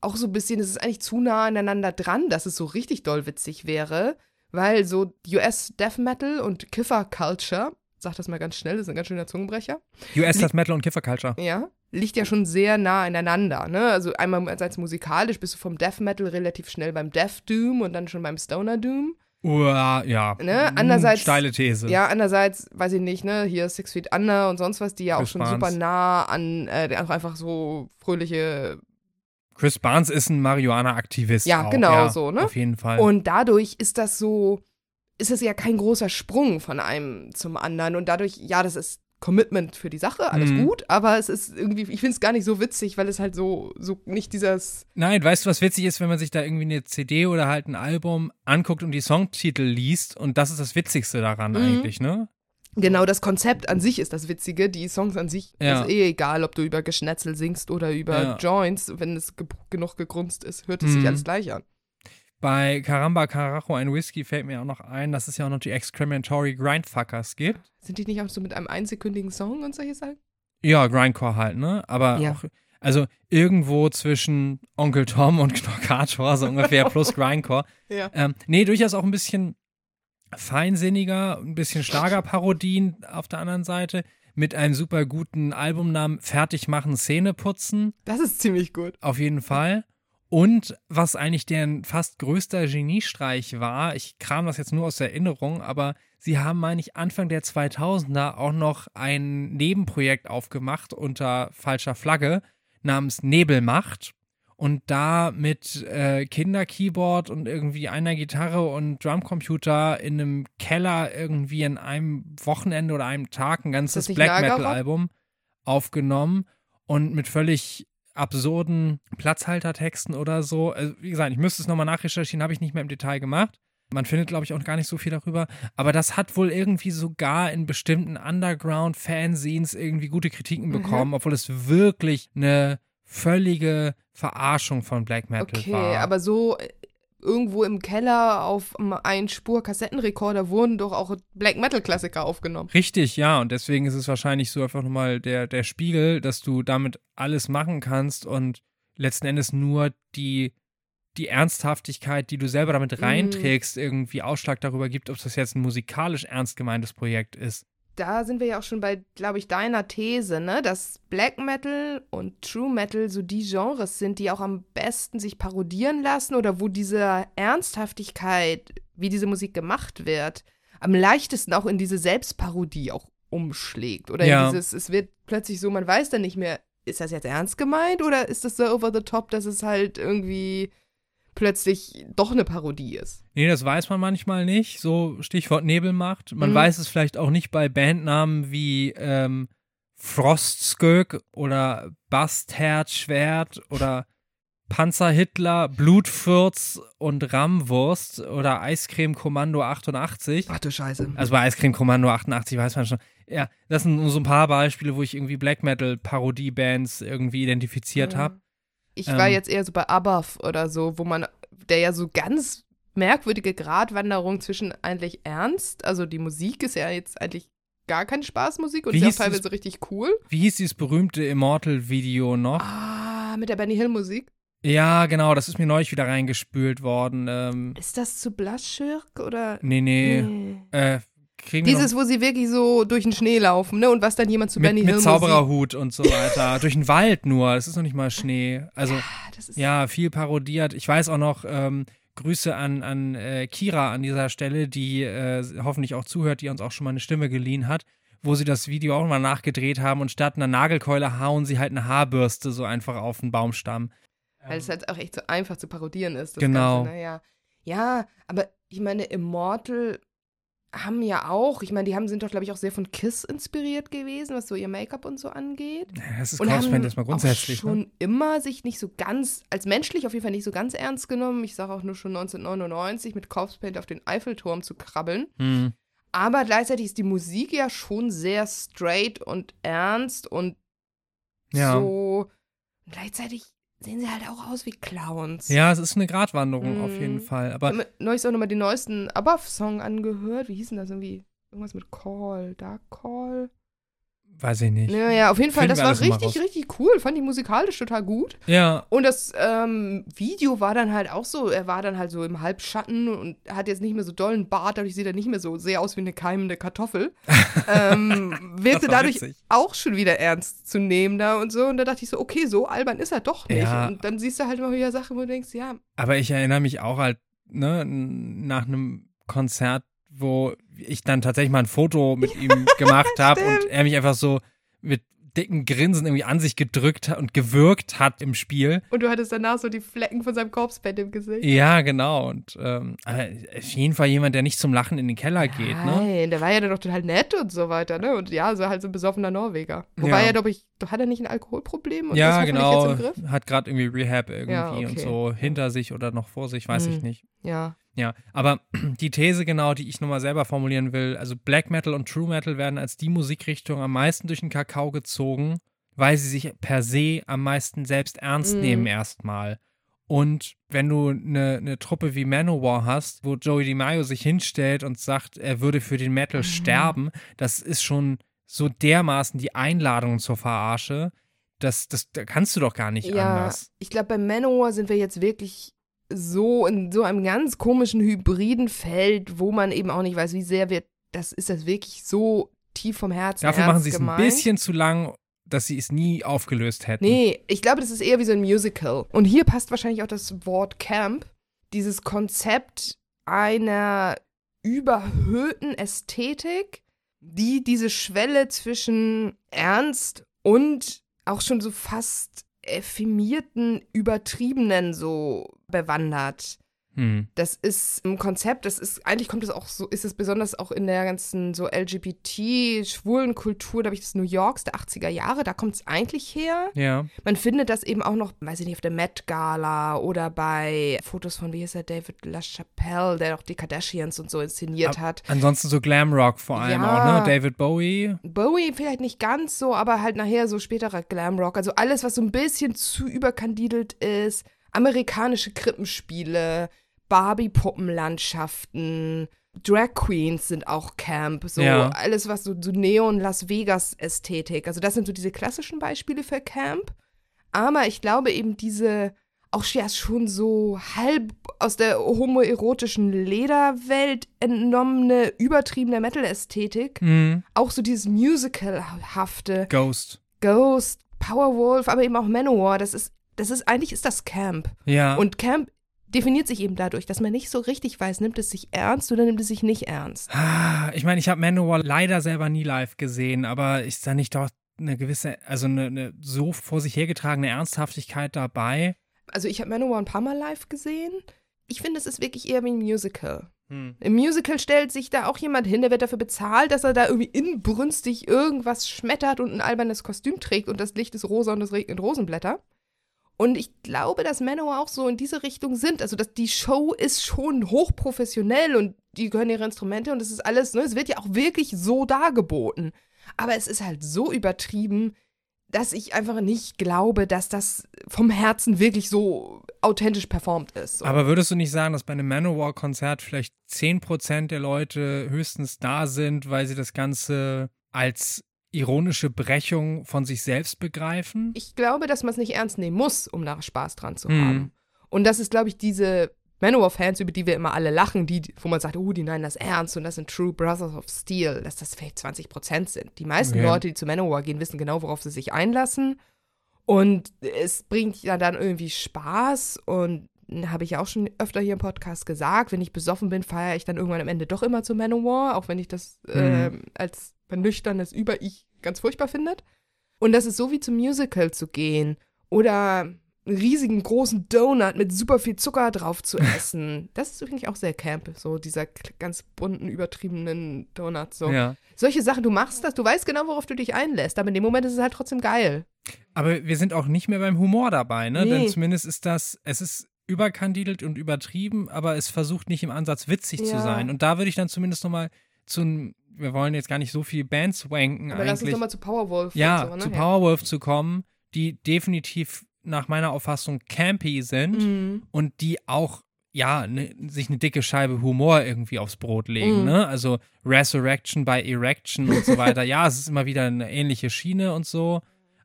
S2: auch so ein bisschen, es ist eigentlich zu nah aneinander dran, dass es so richtig doll witzig wäre, weil so US Death Metal und Kiffer Culture, sag das mal ganz schnell, das ist ein ganz schöner Zungenbrecher,
S3: US Death Metal und Kiffer Culture.
S2: ja, liegt ja schon sehr nah aneinander. Ne? Also einmal als musikalisch bist du vom Death Metal relativ schnell beim Death Doom und dann schon beim Stoner Doom.
S3: Uah, ja.
S2: Ne,
S3: Mm,
S2: andererseits-
S3: Steile These.
S2: Ja, andererseits, weiß ich nicht, ne, hier Six Feet Under und sonst was, die ja auch
S3: Chris
S2: schon
S3: Barnes.
S2: super nah an äh, auch einfach so fröhliche.
S3: Chris Barnes ist ein Marihuana-Aktivist.
S2: Ja,
S3: auch,
S2: genau
S3: ja,
S2: so, ne?
S3: Auf jeden Fall.
S2: Und dadurch ist das so, ist es ja kein großer Sprung von einem zum anderen. Und dadurch, ja, das ist Commitment für die Sache, alles
S3: Mhm.
S2: gut, aber es ist irgendwie, ich finde es gar nicht so witzig, weil es halt so, so nicht dieses.
S3: Nein, weißt du, was witzig ist, wenn man sich da irgendwie eine CD oder halt ein Album anguckt und die Songtitel liest und das ist das Witzigste daran
S2: Mhm.
S3: eigentlich, ne?
S2: Genau, das Konzept an sich ist das Witzige. Die Songs an sich
S3: Ja.
S2: ist eh egal, ob du über Geschnetzel singst oder über
S3: Ja.
S2: Joints. Wenn es ge genug gegrunzt ist, hört es
S3: Mhm.
S2: sich alles gleich an.
S3: Bei Caramba Carajo ein Whisky fällt mir auch noch ein, dass es ja auch noch die Excrementory Grindfuckers gibt.
S2: Sind die nicht auch so mit einem einsekündigen Song und solche Sachen?
S3: Ja, Grindcore halt, ne? Aber
S2: Ja.
S3: auch, also irgendwo zwischen Onkel Tom und Knockator, so ungefähr, plus Grindcore.
S2: Ja.
S3: Ähm, nee, durchaus auch ein bisschen feinsinniger, ein bisschen Schlagerparodien auf der anderen Seite, mit einem super guten Albumnamen Fertig machen, Szene putzen,
S2: Das ist ziemlich gut.
S3: auf jeden Fall. Und was eigentlich deren fast größter Geniestreich war, ich kram das jetzt nur aus der Erinnerung, aber sie haben, meine ich, Anfang der 2000er auch noch ein Nebenprojekt aufgemacht unter falscher Flagge namens Nebelmacht. Und da mit äh, Kinderkeyboard und irgendwie einer Gitarre und Drumcomputer in einem Keller irgendwie an einem Wochenende oder einem Tag ein ganzes Black
S2: Lagerrock?
S3: Metal Album aufgenommen und mit völlig absurden Platzhaltertexten oder so. Also, wie gesagt, ich müsste es nochmal nachrecherchieren, habe ich nicht mehr im Detail gemacht. Man findet, glaube ich, auch gar nicht so viel darüber. Aber das hat wohl irgendwie sogar in bestimmten Underground-Fanzines irgendwie gute Kritiken
S2: Mhm.
S3: bekommen, obwohl es wirklich eine völlige Verarschung von Black Metal
S2: Okay,
S3: war.
S2: aber so äh, irgendwo im Keller auf einem Einspur-Kassettenrekorder wurden doch auch Black Metal-Klassiker aufgenommen.
S3: Richtig, ja. Und deswegen ist es wahrscheinlich so einfach nochmal der, der Spiegel, dass du damit alles machen kannst und letzten Endes nur die, die Ernsthaftigkeit, die du selber
S2: Mhm.
S3: damit reinträgst, irgendwie Ausschlag darüber gibt, ob das jetzt ein musikalisch ernst gemeintes Projekt ist.
S2: Da sind wir ja auch schon bei, glaube ich, deiner These, ne? Dass Black Metal und True Metal so die Genres sind, die auch am besten sich parodieren lassen oder wo diese Ernsthaftigkeit, wie diese Musik gemacht wird, am leichtesten auch in diese Selbstparodie auch umschlägt. Oder
S3: Ja.
S2: in dieses, es wird plötzlich so, man weiß dann nicht mehr, ist das jetzt ernst gemeint oder ist das so over the top, dass es halt irgendwie plötzlich doch eine Parodie ist?
S3: Nee, das weiß man manchmal nicht. So Stichwort Nebelmacht. Man
S2: Mhm.
S3: weiß es vielleicht auch nicht bei Bandnamen wie ähm, Frostskök oder Bastardschwert oder Panzerhitler, Blutfürz und Rammwurst oder Eiscreme Kommando 88.
S2: Ach du Scheiße.
S3: Also bei Eiscreme Kommando 88 weiß man schon. Ja, das sind nur so ein paar Beispiele, wo ich irgendwie Black Metal Parodie-Bands irgendwie identifiziert
S2: Ja.
S3: habe.
S2: Ich war
S3: Ähm.
S2: jetzt eher so bei Above oder so, wo man, der ja so ganz merkwürdige Gratwanderung zwischen eigentlich ernst, also die Musik ist ja jetzt eigentlich gar keine Spaßmusik und ist ja teilweise richtig cool.
S3: Wie hieß dieses berühmte Immortal-Video noch?
S2: Ah, mit der Benny Hill Musik.
S3: Ja, genau, das ist mir neulich wieder reingespült worden. Ähm,
S2: Ist das zu Blaschirk oder?
S3: nee, nee.
S2: Nee.
S3: Äh, kriegen
S2: Dieses, wo sie wirklich so durch den Schnee laufen, ne? Und was dann jemand zu
S3: noch
S2: Benny
S3: mit,
S2: Hill
S3: mit. Zaubererhut und so weiter. Durch den Wald nur, das ist noch nicht mal Schnee. Also,
S2: ist
S3: Ja, viel parodiert. Ich weiß auch noch, ähm, Grüße an, an äh, Kira an dieser Stelle, die äh, hoffentlich auch zuhört, die uns auch schon mal eine Stimme geliehen hat, wo sie das Video auch mal nachgedreht haben und statt einer Nagelkeule hauen sie halt eine Haarbürste so einfach auf den Baumstamm.
S2: Weil es halt auch echt so einfach zu parodieren ist. Das
S3: Genau.
S2: Ganze, ne? ja. ja, aber ich meine, Immortal haben ja auch, ich meine, die haben, sind doch, glaube ich, auch sehr von Kiss inspiriert gewesen, was so ihr Make-up und so angeht.
S3: Ja, Das ist
S2: Und
S3: Corpse
S2: haben
S3: Paint erstmal grundsätzlich.
S2: auch schon
S3: Ne?
S2: immer sich nicht so ganz, als menschlich auf jeden Fall nicht so ganz ernst genommen. Ich sage auch nur schon 1999 mit Corpse Paint auf den Eiffelturm zu krabbeln.
S3: Hm.
S2: Aber gleichzeitig ist die Musik ja schon sehr straight und ernst und
S3: Ja.
S2: so. Gleichzeitig sehen sie halt auch aus wie Clowns.
S3: ja, es ist eine Gratwanderung auf jeden
S2: Mhm.
S3: Fall.
S2: Ich
S3: Aber
S2: habe mir neulich auch nochmal den neuesten Above-Song angehört. Wie hieß denn das irgendwie? Irgendwas mit Call, Dark Call.
S3: Weiß ich nicht.
S2: Naja, auf jeden Fall,
S3: Finden
S2: das war richtig, richtig cool. Fand ich musikalisch total gut.
S3: Ja,
S2: Und das ähm, Video war dann halt auch so, er war dann halt so im Halbschatten und hat jetzt nicht mehr so dollen Bart, dadurch sieht er nicht mehr so sehr aus wie eine keimende Kartoffel. ähm, wirkte dadurch
S3: witzig.
S2: auch schon wieder ernst zu nehmen da und so. Und da dachte ich so, okay, so albern ist er doch nicht.
S3: Ja.
S2: Und dann siehst du halt immer wieder Sachen, wo du denkst, ja,
S3: aber ich erinnere mich auch halt, ne, nach einem Konzert, wo ich dann tatsächlich mal ein Foto mit ihm gemacht habe und er mich einfach so mit dicken Grinsen irgendwie an sich gedrückt und gewirkt hat im Spiel.
S2: und du hattest danach so die Flecken von seinem Korpsbett im Gesicht.
S3: Ja, genau. Und ähm, auf jeden Fall jemand, der nicht zum Lachen in den Keller geht, ne?
S2: Nein, der war ja dann doch total nett und so weiter, ne? Und ja, so halt so ein besoffener Norweger. Wobei
S3: Ja.
S2: er, glaube ich, hat er nicht ein Alkoholproblem? Und
S3: Ja, genau.
S2: Jetzt im Griff?
S3: Hat gerade irgendwie Rehab irgendwie
S2: Ja,
S3: und
S2: okay.
S3: so hinter sich oder noch vor sich, weiß ich
S2: Hm.
S3: nicht.
S2: Ja.
S3: Ja, aber die These genau, die ich nochmal selber formulieren will, also Black Metal und True Metal werden als die Musikrichtung am meisten durch den Kakao gezogen, weil sie sich per se am meisten selbst ernst
S2: Mhm.
S3: nehmen erstmal. Und wenn du eine ne Truppe wie Manowar hast, wo Joey DiMaggio sich hinstellt und sagt, er würde für den Metal
S2: Mhm.
S3: sterben, das ist schon so dermaßen die Einladung zur Verarsche, das, das da kannst du doch gar nicht
S2: Ja,
S3: anders.
S2: ich glaube, bei Manowar sind wir jetzt wirklich so in so einem ganz komischen hybriden Feld, wo man eben auch nicht weiß, wie sehr wird, das ist das wirklich so tief vom Herzen
S3: Dafür machen sie es ein bisschen zu lang, dass sie es nie aufgelöst hätten.
S2: Nee, ich glaube, das ist eher wie so ein Musical. Und hier passt wahrscheinlich auch das Wort Camp. Dieses Konzept einer überhöhten Ästhetik, die diese Schwelle zwischen ernst und auch schon so fast effimierten, übertriebenen so bewandert.
S3: Hm.
S2: Das ist ein Konzept, das ist, eigentlich kommt es auch so, ist es besonders auch in der ganzen so LGBT-schwulen Kultur, da habe ich das New Yorks der 80er Jahre, da kommt es eigentlich her.
S3: Ja.
S2: Man findet das eben auch noch, weiß ich nicht, auf der Met Gala oder bei Fotos von, wie ist er, David LaChapelle, der auch die Kardashians und so inszeniert hat.
S3: Ansonsten so Glamrock vor allem
S2: Ja.
S3: auch, ne? David Bowie.
S2: Bowie vielleicht nicht ganz so, aber halt nachher so späterer Glamrock. Also alles, was so ein bisschen zu überkandidelt ist. Amerikanische Krippenspiele, Barbie-Puppenlandschaften, Drag Queens sind auch Camp. So
S3: Ja.
S2: alles, was so, so Neon-Las Vegas-Ästhetik. Also das sind so diese klassischen Beispiele für Camp. Aber ich glaube eben diese auch ja schon so halb aus der homoerotischen Lederwelt entnommene, übertriebene Metal-Ästhetik
S3: Mhm.
S2: auch so dieses Musical-hafte,
S3: Ghost.
S2: Ghost, Powerwolf, aber eben auch Manowar, das ist, das ist, eigentlich ist das Camp.
S3: Ja.
S2: Und Camp definiert sich eben dadurch, dass man nicht so richtig weiß, nimmt es sich ernst oder nimmt es sich nicht ernst.
S3: Ah, ich meine, ich habe Manowar leider selber nie live gesehen, aber ist da nicht doch eine gewisse, also eine, eine so vor sich hergetragene Ernsthaftigkeit dabei?
S2: Also ich habe Manowar ein paar Mal live gesehen. Ich finde, es ist wirklich eher wie ein Musical.
S3: Hm.
S2: Im Musical stellt sich da auch jemand hin, der wird dafür bezahlt, dass er da irgendwie inbrünstig irgendwas schmettert und ein albernes Kostüm trägt und das Licht ist rosa und es regnet Rosenblätter. Und ich glaube, dass Manowar auch so in diese Richtung sind. Also, dass die Show ist schon hochprofessionell und die gehören ihre Instrumente und es ist alles, ne, es wird ja auch wirklich so dargeboten. Aber es ist halt so übertrieben, dass ich einfach nicht glaube, dass das vom Herzen wirklich so authentisch performt ist.
S3: Aber würdest du nicht sagen, dass bei einem Manowar-Konzert vielleicht 10% der Leute höchstens da sind, weil sie das Ganze als ironische Brechung von sich selbst begreifen?
S2: ich glaube, dass man es nicht ernst nehmen muss, um da Spaß dran zu
S3: Mhm.
S2: haben. Und das ist, glaube ich, diese Manowar-Fans, über die wir immer alle lachen, die, wo man sagt, oh, die meinen das ernst und das sind True Brothers of Steel, dass das vielleicht 20 Prozent sind. Die meisten
S3: Okay.
S2: Leute, die zu Manowar gehen, wissen genau, worauf sie sich einlassen. Und es bringt ja dann irgendwie Spaß und habe ich ja auch schon öfter hier im Podcast gesagt, wenn ich besoffen bin, feiere ich dann irgendwann am Ende doch immer zu Manowar, auch wenn ich das mhm. äh, als nüchternes Über-Ich ganz furchtbar finde. Und das ist so wie zum Musical zu gehen oder einen riesigen großen Donut mit super viel Zucker drauf zu essen. Das ist ich auch sehr camp, so dieser ganz bunten, übertriebenen Donut. So. Ja. Solche Sachen, du machst das, du weißt genau, worauf du dich einlässt, aber in dem Moment ist es halt trotzdem geil.
S3: Aber wir sind auch nicht mehr beim Humor dabei, ne? Nee. Denn zumindest ist das, es ist überkandidelt und übertrieben, aber es versucht nicht im Ansatz witzig ja. zu sein. Und da würde ich dann zumindest nochmal zu wir wollen jetzt gar nicht so viel Bands wanken aber eigentlich. lass uns
S2: nochmal zu Powerwolf.
S3: Ja, so, ne? zu Powerwolf zu kommen, die definitiv nach meiner Auffassung campy sind mhm. und die auch ja, ne, sich eine dicke Scheibe Humor irgendwie aufs Brot legen, mm. ne? Also Resurrection by Erection und so weiter. ja, es ist immer wieder eine ähnliche Schiene und so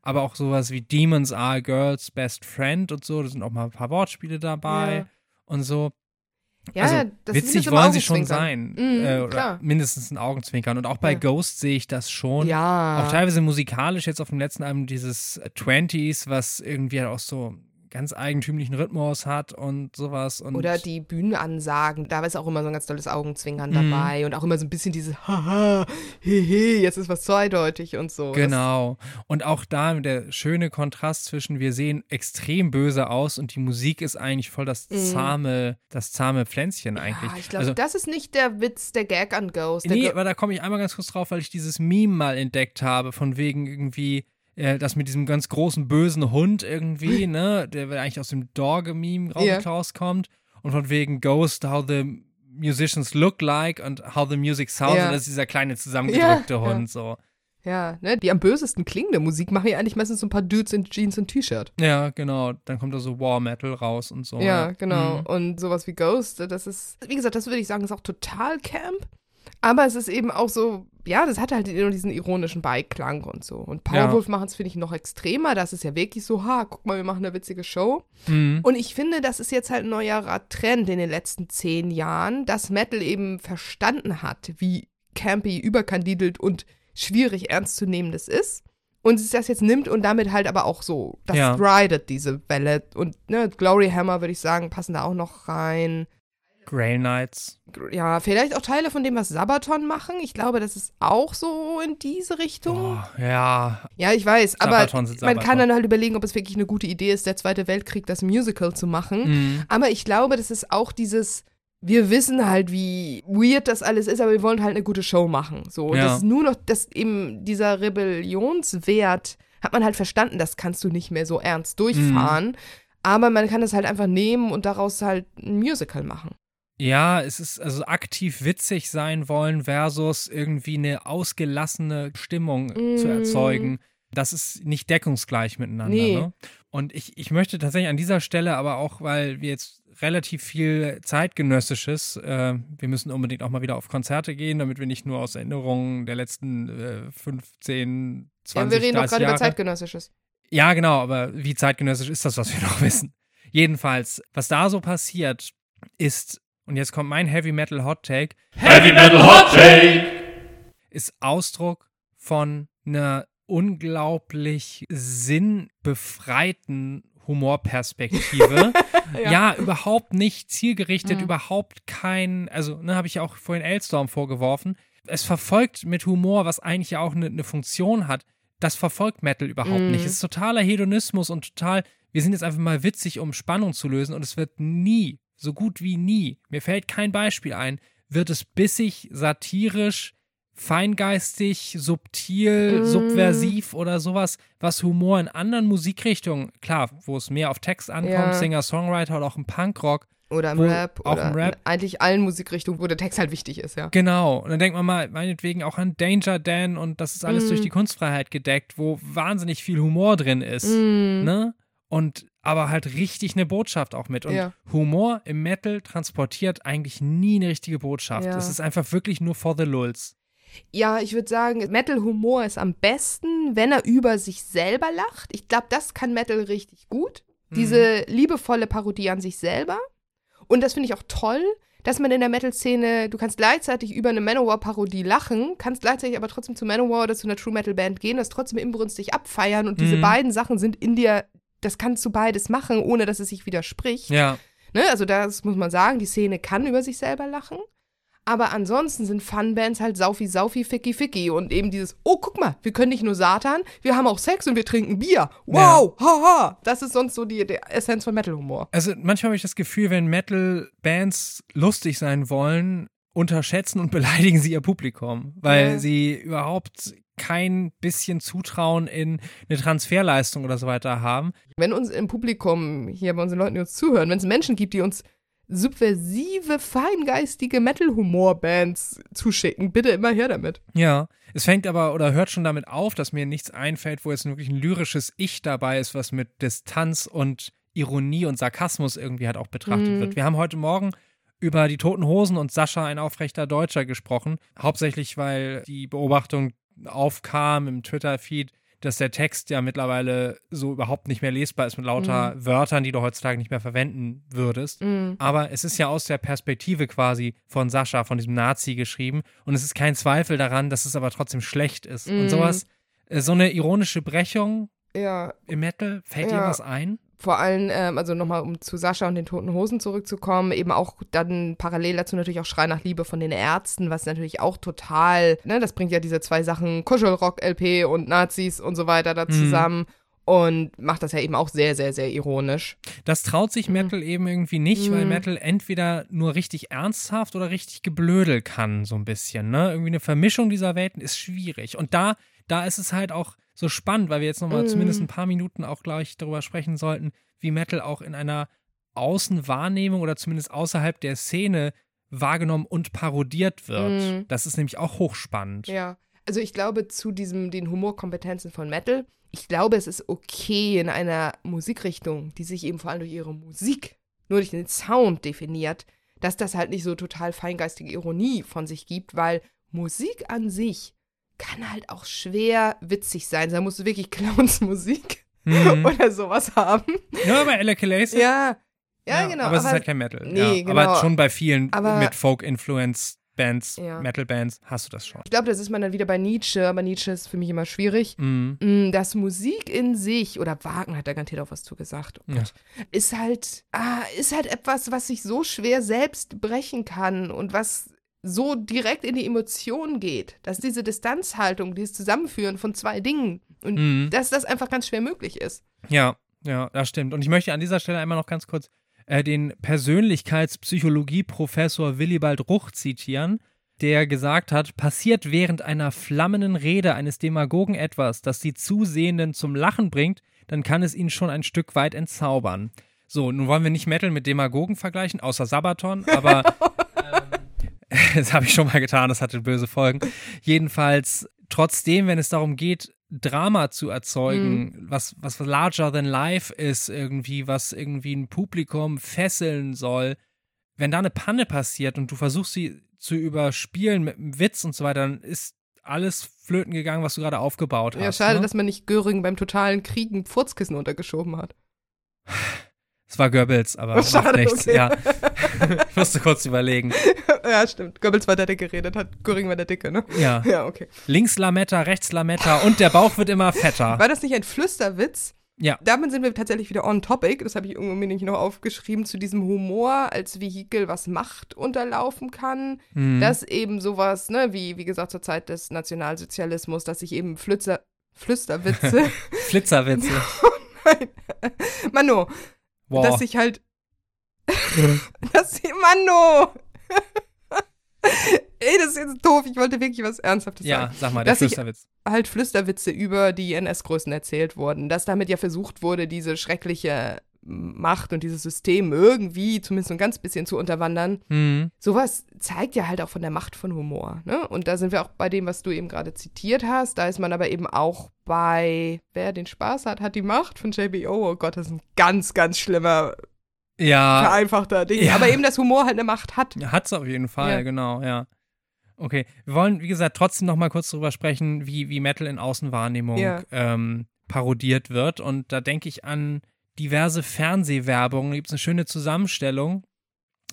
S3: aber auch sowas wie Demons are Girls Best Friend und so. Da sind auch mal ein paar Wortspiele dabei ja. und so. Ja, also, das witzig wollen sie schon sein. Mhm, äh, oder klar. mindestens ein Augenzwinkern. Und auch bei ja. Ghost sehe ich das schon.
S2: Ja.
S3: Auch teilweise musikalisch jetzt auf dem letzten Album dieses 20s, was irgendwie halt auch so ganz eigentümlichen Rhythmus hat und sowas. Und
S2: Oder die Bühnenansagen, da ist auch immer so ein ganz tolles Augenzwinkern mhm. dabei und auch immer so ein bisschen dieses Haha, hehe, jetzt ist was zweideutig und so.
S3: Genau. Und auch da der schöne Kontrast zwischen wir sehen extrem böse aus und die Musik ist eigentlich voll das mhm. zahme, mhm. das zahme Pflänzchen eigentlich.
S2: Ja, ich glaube, also, das ist nicht der Witz, der Gag an Ghost.
S3: Nee, Go aber da komme ich einmal ganz kurz drauf, weil ich dieses Meme mal entdeckt habe, von wegen irgendwie äh, das mit diesem ganz großen bösen Hund irgendwie, ne, der eigentlich aus dem Dog-Meme yeah. rauskommt und von wegen Ghost, how the musicians look like and how the music sounds, ja. und das ist dieser kleine zusammengedrückte ja, Hund,
S2: ja.
S3: so.
S2: Ja, ne, die am bösesten klingende Musik machen ja eigentlich meistens so ein paar Dudes in Jeans und T-Shirt.
S3: Ja, genau. Dann kommt da so War Metal raus und so.
S2: Ja, genau. Mhm. Und sowas wie Ghost, das ist, wie gesagt, das würde ich sagen, ist auch total Camp. Aber es ist eben auch so, ja, das hat halt diesen ironischen Beiklang und so. Und Powerwolf ja. machen es, finde ich, noch extremer. Das ist ja wirklich so, ha, guck mal, wir machen eine witzige Show. Mhm. Und ich finde, das ist jetzt halt ein neuerer Trend in den letzten zehn Jahren, dass Metal eben verstanden hat, wie campy, überkandidelt und schwierig ernst zu nehmen das ist. Und es das jetzt nimmt und damit halt aber auch so, das ja. ridet diese Welle. Und ne, Glory Hammer, würde ich sagen, passen da auch noch rein.
S3: Grail Knights.
S2: Ja, vielleicht auch Teile von dem, was Sabaton machen. Ich glaube, das ist auch so in diese Richtung.
S3: Oh, ja.
S2: Ja, ich weiß, Sabaton aber man kann dann halt überlegen, ob es wirklich eine gute Idee ist, der Zweite Weltkrieg das Musical zu machen. Mhm. Aber ich glaube, das ist auch dieses wir wissen halt, wie weird das alles ist, aber wir wollen halt eine gute Show machen. So, und ja. das ist nur noch, dass eben dieser Rebellionswert hat man halt verstanden, das kannst du nicht mehr so ernst durchfahren. Mhm. Aber man kann es halt einfach nehmen und daraus halt ein Musical machen.
S3: Ja, es ist also aktiv witzig sein wollen versus irgendwie eine ausgelassene Stimmung mm. zu erzeugen. Das ist nicht deckungsgleich miteinander. Nee. Ne? Und ich, ich möchte tatsächlich an dieser Stelle aber auch, weil wir jetzt relativ viel zeitgenössisches, äh, wir müssen unbedingt auch mal wieder auf Konzerte gehen, damit wir nicht nur aus Erinnerungen der letzten äh, 15, 20, Ja, wir reden doch gerade über
S2: zeitgenössisches.
S3: Ja, genau, aber wie zeitgenössisch ist das, was wir noch wissen? Jedenfalls, was da so passiert, ist und jetzt kommt mein Heavy Metal Hot Take. Heavy Metal Hot Take! Ist Ausdruck von einer unglaublich sinnbefreiten Humorperspektive. ja. ja. überhaupt nicht zielgerichtet, mhm. überhaupt kein, also, ne, habe ich ja auch vorhin Elstorm vorgeworfen. Es verfolgt mit Humor, was eigentlich ja auch eine ne Funktion hat. Das verfolgt Metal überhaupt mhm. nicht. Es ist totaler Hedonismus und total, wir sind jetzt einfach mal witzig, um Spannung zu lösen und es wird nie so gut wie nie, mir fällt kein Beispiel ein, wird es bissig, satirisch, feingeistig, subtil, mm. subversiv oder sowas, was Humor in anderen Musikrichtungen, klar, wo es mehr auf Text ankommt, ja. Singer-Songwriter oder auch im Punkrock.
S2: Oder im Rap. Auch oder im Rap. eigentlich allen Musikrichtungen, wo der Text halt wichtig ist, ja.
S3: Genau. Und dann denkt man mal, meinetwegen auch an Danger Dan und das ist alles mm. durch die Kunstfreiheit gedeckt, wo wahnsinnig viel Humor drin ist. Mm. Ne? Und aber halt richtig eine Botschaft auch mit. Und ja. Humor im Metal transportiert eigentlich nie eine richtige Botschaft. Es ja. ist einfach wirklich nur for the lulz.
S2: Ja, ich würde sagen, Metal-Humor ist am besten, wenn er über sich selber lacht. Ich glaube, das kann Metal richtig gut. Mhm. Diese liebevolle Parodie an sich selber. Und das finde ich auch toll, dass man in der Metal-Szene, du kannst gleichzeitig über eine Manowar-Parodie lachen, kannst gleichzeitig aber trotzdem zu Manowar oder zu einer True Metal-Band gehen, das trotzdem inbrünstig abfeiern und diese
S3: Mhm.
S2: beiden Sachen sind in dir, das kannst du beides machen, ohne dass es sich widerspricht.
S3: Ja.
S2: Ne? Also das muss man sagen, die Szene kann über sich selber lachen. Aber ansonsten sind Fun-Bands halt Saufi, Saufi, Ficky, Ficky. Und eben dieses, oh, guck mal, wir können nicht nur Satan, wir haben auch Sex und wir trinken Bier. Wow, haha. Das ist sonst so die, die Essenz von Metal-Humor.
S3: Also manchmal habe ich das Gefühl, wenn Metal-Bands lustig sein wollen, unterschätzen und beleidigen sie ihr Publikum, weil
S2: Ja.
S3: sie überhaupt kein bisschen Zutrauen in eine Transferleistung oder so weiter haben.
S2: Wenn uns im Publikum, hier bei unseren Leuten, die uns zuhören, wenn es Menschen gibt, die uns subversive, feingeistige Metal-Humor-Bands zuschicken, bitte immer her damit.
S3: Ja, es fängt aber oder hört schon damit auf, dass mir nichts einfällt, wo jetzt wirklich ein lyrisches Ich dabei ist, was mit Distanz und Ironie und Sarkasmus irgendwie halt auch betrachtet
S2: Mhm.
S3: wird. Wir haben heute Morgen über die Toten Hosen und Sascha ein aufrechter Deutscher gesprochen, hauptsächlich weil die Beobachtung aufkam im Twitter-Feed, dass der Text ja mittlerweile so überhaupt nicht mehr lesbar ist mit lauter Wörtern, die du heutzutage nicht mehr verwenden würdest.
S2: Mhm.
S3: Aber es ist ja aus der Perspektive quasi von Sascha, von diesem Nazi geschrieben. Und es ist kein Zweifel daran, dass es aber trotzdem schlecht ist. Und
S2: Mhm.
S3: sowas, äh, so eine ironische Brechung
S2: Ja,
S3: im Metal, fällt dir
S2: Ja.
S3: was ein?
S2: Vor allem, ähm, also nochmal um zu Sascha und den Toten Hosen zurückzukommen, eben auch dann parallel dazu natürlich auch Schrei nach Liebe von den Ärzten, was natürlich auch total, ne, das bringt ja diese zwei Sachen, Kuschelrock-LP und Nazis und so weiter da
S3: Mhm.
S2: zusammen und macht das ja eben auch sehr, sehr, sehr ironisch.
S3: Das traut sich
S2: Mhm.
S3: Metal eben irgendwie nicht, weil
S2: Mhm.
S3: Metal entweder nur richtig ernsthaft oder richtig geblödel kann, so ein bisschen. Ne? Irgendwie eine Vermischung dieser Welten ist schwierig. Und da, da ist es halt auch so spannend, weil wir jetzt nochmal
S2: Mhm.
S3: zumindest ein paar Minuten auch gleich darüber sprechen sollten, wie Metal auch in einer Außenwahrnehmung oder zumindest außerhalb der Szene wahrgenommen und parodiert wird.
S2: Mhm.
S3: Das ist nämlich auch hochspannend.
S2: Ja, also ich glaube zu diesem, den Humorkompetenzen von Metal, ich glaube, es ist okay in einer Musikrichtung, die sich eben vor allem durch ihre Musik, nur durch den Sound definiert, dass das halt nicht so total feingeistige Ironie von sich gibt, weil Musik an sich kann halt auch schwer witzig sein. Da musst du wirklich Clownsmusik
S3: Mhm.
S2: oder sowas haben.
S3: Ja, bei Ella Killasey.
S2: Ja, ja, genau.
S3: Aber es ist halt kein Metal.
S2: Nee,
S3: ja.
S2: genau.
S3: Aber schon bei vielen
S2: Aber-
S3: mit Folk-Influence-Bands,
S2: Ja.
S3: Metal-Bands hast du das schon.
S2: ich glaube, das ist man dann wieder bei Nietzsche, aber Nietzsche ist für mich immer schwierig.
S3: Mhm.
S2: Mm, dass Musik in sich, oder Wagner hat da garantiert auch was zu gesagt, oh
S3: Ja.
S2: Ist halt, ah, ist halt etwas, was sich so schwer selbst brechen kann und was so direkt in die Emotionen geht, dass diese Distanzhaltung, dieses Zusammenführen von zwei Dingen und
S3: Mhm.
S2: dass das einfach ganz schwer möglich ist.
S3: Ja, ja, das stimmt. Und ich möchte an dieser Stelle einmal noch ganz kurz äh, den Persönlichkeitspsychologie-Professor Willibald Ruch zitieren, der gesagt hat, passiert während einer flammenden Rede eines Demagogen etwas, das die Zusehenden zum Lachen bringt, dann kann es ihn schon ein Stück weit entzaubern. So, nun wollen wir nicht Metal mit Demagogen vergleichen, außer Sabaton, aber das habe ich schon mal getan, das hatte böse Folgen. Jedenfalls, trotzdem, wenn es darum geht, Drama zu erzeugen, was, was larger than life ist, irgendwie, was irgendwie ein Publikum fesseln soll, wenn da eine Panne passiert und du versuchst sie zu überspielen mit einem Witz und so weiter, dann ist alles flöten gegangen, was du gerade aufgebaut hast.
S2: Ja, schade,
S3: ne?
S2: dass man nicht Göring beim totalen Krieg ein Pfurzkissen untergeschoben hat.
S3: Es war Goebbels, aber macht
S2: Schade,
S3: nichts.
S2: okay.
S3: Ja. ich musste kurz überlegen.
S2: ja, stimmt. Goebbels war der, der geredet hat. Göring war der Dicke, ne?
S3: Ja.
S2: Ja, okay.
S3: Links Lametta, rechts Lametta und der Bauch wird immer fetter.
S2: War das nicht ein Flüsterwitz?
S3: Ja.
S2: Damit sind wir tatsächlich wieder on topic. Das habe ich irgendwie nämlich noch aufgeschrieben zu diesem Humor als Vehikel, was Macht unterlaufen kann.
S3: Mhm.
S2: Dass eben sowas, ne, wie, wie gesagt, zur Zeit des Nationalsozialismus, dass sich eben Flützer, Flüsterwitze,
S3: Flitzerwitze.
S2: Mano,
S3: Wow.
S2: dass sich halt, dass sie, Mano! Ey, das ist jetzt doof. Ich wollte wirklich was Ernsthaftes sagen.
S3: ja, sag mal, der
S2: Dass
S3: Flüsterwitz.
S2: halt Flüsterwitze über die NS-Größen erzählt wurden, dass damit ja versucht wurde, diese schreckliche Macht und dieses System irgendwie zumindest ein ganz bisschen zu unterwandern.
S3: Mhm.
S2: Sowas zeigt ja halt auch von der Macht von Humor. Ne? Und da sind wir auch bei dem, was du eben gerade zitiert hast. Da ist man aber eben auch bei Wer den Spaß hat, hat die Macht von JBO. Oh Gott, das ist ein ganz, ganz schlimmer,
S3: Ja,
S2: vereinfachter Ding.
S3: ja.
S2: Aber eben, dass Humor halt eine Macht hat.
S3: hat's auf jeden Fall,
S2: Ja.
S3: genau, ja. Okay, wir wollen, wie gesagt, trotzdem noch mal kurz darüber sprechen, wie, wie Metal in Außenwahrnehmung
S2: Ja.
S3: ähm, parodiert wird. Und da denke ich an diverse Fernsehwerbungen. Da gibt es eine schöne Zusammenstellung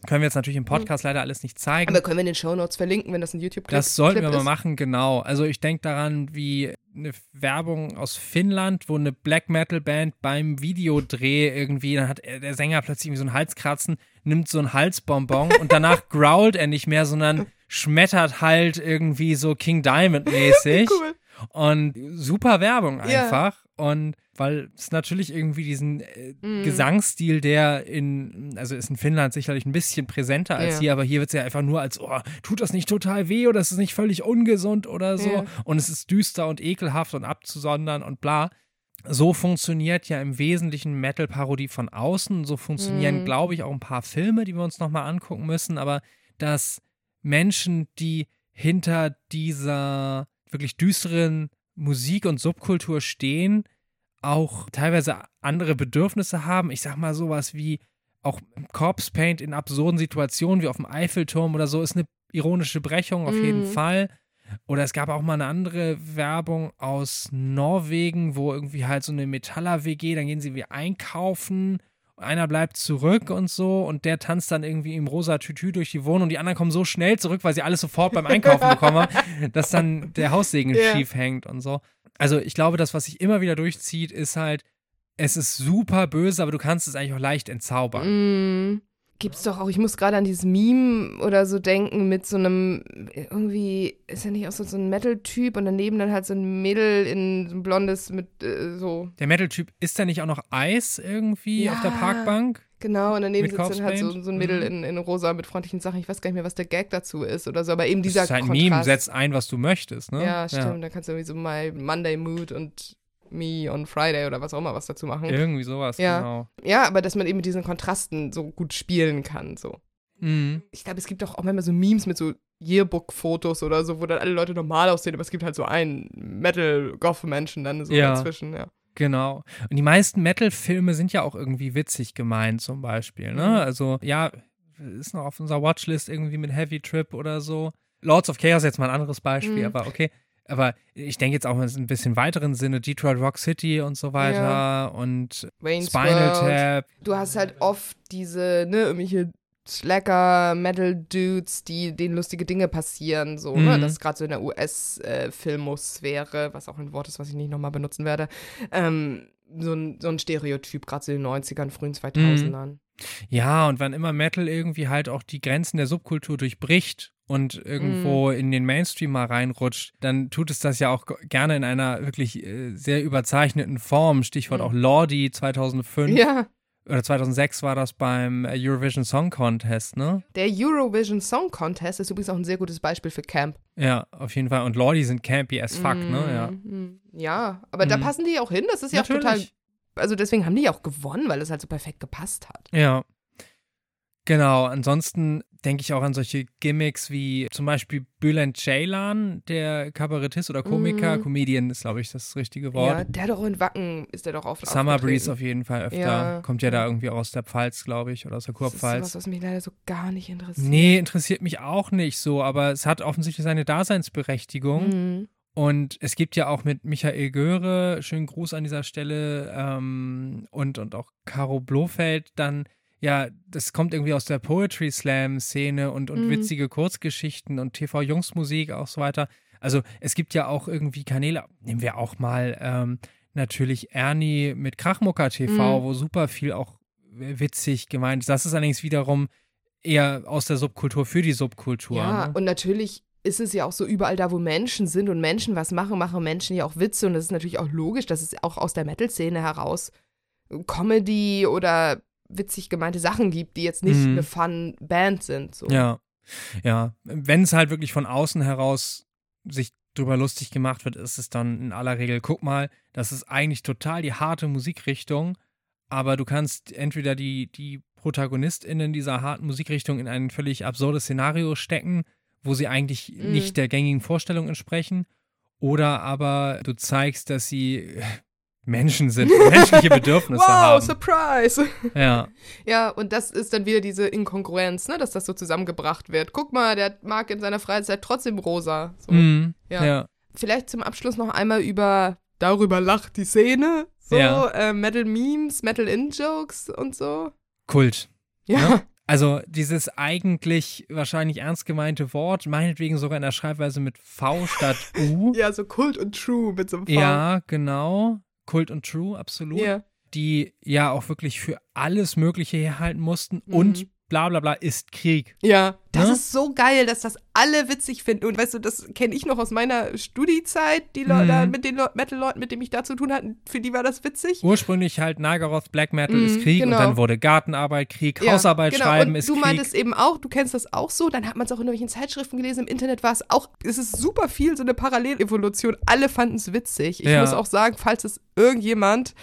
S3: Können wir jetzt natürlich im Podcast leider alles nicht zeigen.
S2: Aber können wir in den Shownotes verlinken, wenn das ein YouTube-Clip ist?
S3: Das sollten wir mal machen, genau. Also ich denke daran, wie eine Werbung aus Finnland, wo eine Black Metal Band beim Videodreh irgendwie, dann hat der Sänger plötzlich irgendwie so einen Halskratzen, nimmt so einen Halsbonbon und danach growlt er nicht mehr, sondern schmettert halt irgendwie so King Diamond mäßig. cool. Und super Werbung einfach. Ja. Und weil es natürlich irgendwie diesen äh, mm. Gesangsstil, der in, also ist in Finnland sicherlich ein bisschen präsenter als ja. hier, aber hier wird es ja einfach nur als, oh, tut das nicht total weh oder ist es nicht völlig ungesund oder so. Ja. Und es ist düster und ekelhaft und abzusondern und bla. So funktioniert ja im Wesentlichen Metal-Parodie von außen. So funktionieren, mm. glaube ich, auch ein paar Filme, die wir uns nochmal angucken müssen. Aber dass Menschen, die hinter dieser wirklich düsteren Musik und Subkultur stehen, auch teilweise andere Bedürfnisse haben. Ich sag mal sowas wie auch Corpse Paint in absurden Situationen wie auf dem Eiffelturm oder so ist eine ironische Brechung auf mm. jeden mhm. Fall. Oder es gab auch mal eine andere Werbung aus Norwegen, wo irgendwie halt so eine Metaller-WG, dann gehen sie wie einkaufen einer bleibt zurück und so und der tanzt dann irgendwie im rosa Tütü durch die Wohnung und die anderen kommen so schnell zurück, weil sie alles sofort beim Einkaufen bekommen, dass dann der Haussegen yeah. schief hängt und so also ich glaube, das, was sich immer wieder durchzieht, ist halt, es ist super böse, aber du kannst es eigentlich auch leicht entzaubern.
S2: Mm. Gibt's doch auch, ich muss gerade an dieses Meme oder so denken mit so einem, irgendwie, ist ja nicht auch so, so ein Metal-Typ und daneben dann halt so ein Mädel in so ein blondes mit äh, so.
S3: Der Metal-Typ, ist da nicht auch noch Eis irgendwie ja, auf der Parkbank?
S2: Genau, und daneben sitzt dann halt so, so ein Mädel mhm. in, in rosa mit freundlichen Sachen. Ich weiß gar nicht mehr, was der Gag dazu ist oder so, aber eben dieser
S3: das ist halt ein Meme, setzt ein, was du möchtest, ne?
S2: Ja, stimmt. Ja. Da kannst du irgendwie so My Monday Mood und Me on Friday oder was auch immer was dazu machen.
S3: Irgendwie sowas,
S2: ja.
S3: genau.
S2: Ja, aber dass man eben mit diesen Kontrasten so gut spielen kann, so.
S3: Mhm.
S2: Ich glaube, es gibt auch, auch manchmal so Memes mit so Yearbook-Fotos oder so, wo dann alle Leute normal aussehen, aber es gibt halt so einen Metal-Goth-Menschen dann so ja. dazwischen, ja.
S3: Genau. Und die meisten Metal-Filme sind ja auch irgendwie witzig gemeint, zum Beispiel. Ne? Mhm. Also, ja, ist noch auf unserer Watchlist irgendwie mit Heavy Trip oder so. Lords of Chaos jetzt mal ein anderes Beispiel, mhm. aber okay. Aber ich denke jetzt auch in ein bisschen weiteren Sinne, Detroit Rock City und so weiter ja. und
S2: Wayne's
S3: Spinal Tap.
S2: Du hast halt oft diese, ne, irgendwelche Slacker, Metal-Dudes, die denen lustige Dinge passieren, so, ne? mhm. ne? Das ist gerade so in der US-Filmosphäre, was auch ein Wort ist, was ich nicht nochmal benutzen werde. Ähm, so, ein, so ein Stereotyp, gerade so in den 90ern, frühen 2000ern. Mhm.
S3: Ja, und wann immer Metal irgendwie halt auch die Grenzen der Subkultur durchbricht und irgendwo mm. in den Mainstream mal reinrutscht, dann tut es das ja auch gerne in einer wirklich äh, sehr überzeichneten Form. Stichwort mm. auch Lordi 2005.
S2: Ja
S3: oder 2006 war das beim Eurovision Song Contest, ne?
S2: Der Eurovision Song Contest ist übrigens auch ein sehr gutes Beispiel für Camp.
S3: Ja, auf jeden Fall. Und Lordi sind campy as fuck, mm, ne? Ja,
S2: mm, ja aber mm. da passen die auch hin. Das ist ja Natürlich. auch total. Also deswegen haben die ja auch gewonnen, weil es halt so perfekt gepasst hat.
S3: Ja. Genau, ansonsten denke ich auch an solche Gimmicks wie zum Beispiel Bülent Ceylan, der Kabarettist oder Komiker. Mm. Comedian ist, glaube ich, das richtige Wort. Ja,
S2: der doch in Wacken ist der doch oft
S3: Summer Breeze auf jeden Fall öfter. Ja. Kommt ja da irgendwie auch aus der Pfalz, glaube ich, oder aus der Kurpfalz.
S2: Das ist was, was mich leider so gar nicht interessiert.
S3: Nee, interessiert mich auch nicht so, aber es hat offensichtlich seine Daseinsberechtigung. Mm. Und es gibt ja auch mit Michael Göre, schönen Gruß an dieser Stelle, ähm, und, und auch Caro Blofeld dann ja, das kommt irgendwie aus der Poetry Slam-Szene und, und mhm. witzige Kurzgeschichten und TV-Jungsmusik auch so weiter. Also es gibt ja auch irgendwie Kanäle, nehmen wir auch mal ähm, natürlich Ernie mit Krachmucker TV, mhm. wo super viel auch witzig gemeint ist. Das ist allerdings wiederum eher aus der Subkultur für die Subkultur.
S2: Ja,
S3: ne?
S2: und natürlich ist es ja auch so überall da, wo Menschen sind und Menschen was machen, machen Menschen ja auch Witze und das ist natürlich auch logisch, dass es auch aus der Metal-Szene heraus Comedy oder witzig gemeinte Sachen gibt, die jetzt nicht mhm. eine Fun-Band sind. So.
S3: Ja, ja. Wenn es halt wirklich von außen heraus sich drüber lustig gemacht wird, ist es dann in aller Regel, guck mal, das ist eigentlich total die harte Musikrichtung, aber du kannst entweder die, die ProtagonistInnen dieser harten Musikrichtung in ein völlig absurdes Szenario stecken, wo sie eigentlich mhm. nicht der gängigen Vorstellung entsprechen, oder aber du zeigst, dass sie Menschen sind, menschliche Bedürfnisse wow, haben.
S2: Wow, Surprise!
S3: Ja.
S2: Ja, und das ist dann wieder diese Inkongruenz, ne, dass das so zusammengebracht wird. Guck mal, der mag in seiner Freizeit trotzdem rosa. So.
S3: Mm, ja. ja.
S2: Vielleicht zum Abschluss noch einmal über darüber lacht die Szene. So, ja. äh, Metal Memes, Metal In-Jokes und so.
S3: Kult.
S2: Ja. Ne?
S3: Also dieses eigentlich wahrscheinlich ernst gemeinte Wort, meinetwegen sogar in der Schreibweise mit V statt U.
S2: Ja, so Kult und True mit so einem V.
S3: Ja, genau. Kult und True, absolut.
S2: Ja.
S3: Die ja auch wirklich für alles Mögliche herhalten mussten und
S2: Mhm.
S3: Bla bla bla ist Krieg.
S2: Ja, das
S3: Ne?
S2: ist so geil, dass das alle witzig finden. Und weißt du, das kenne ich noch aus meiner Studiezeit, die Leute
S3: Mhm.
S2: mit den Le Metal-Leuten, mit denen ich da zu tun hatte, für die war das witzig.
S3: Ursprünglich halt Nagaroth Black Metal
S2: Mhm,
S3: ist Krieg
S2: genau.
S3: und dann wurde Gartenarbeit Krieg,
S2: Ja,
S3: Hausarbeit
S2: genau.
S3: schreiben
S2: und
S3: ist
S2: du
S3: Krieg.
S2: meintest eben auch, du kennst das auch so, dann hat man es auch in irgendwelchen Zeitschriften gelesen, im Internet war es auch, es ist super viel so eine Parallelevolution. Alle fanden es witzig. Ich
S3: Ja.
S2: muss auch sagen, falls es irgendjemand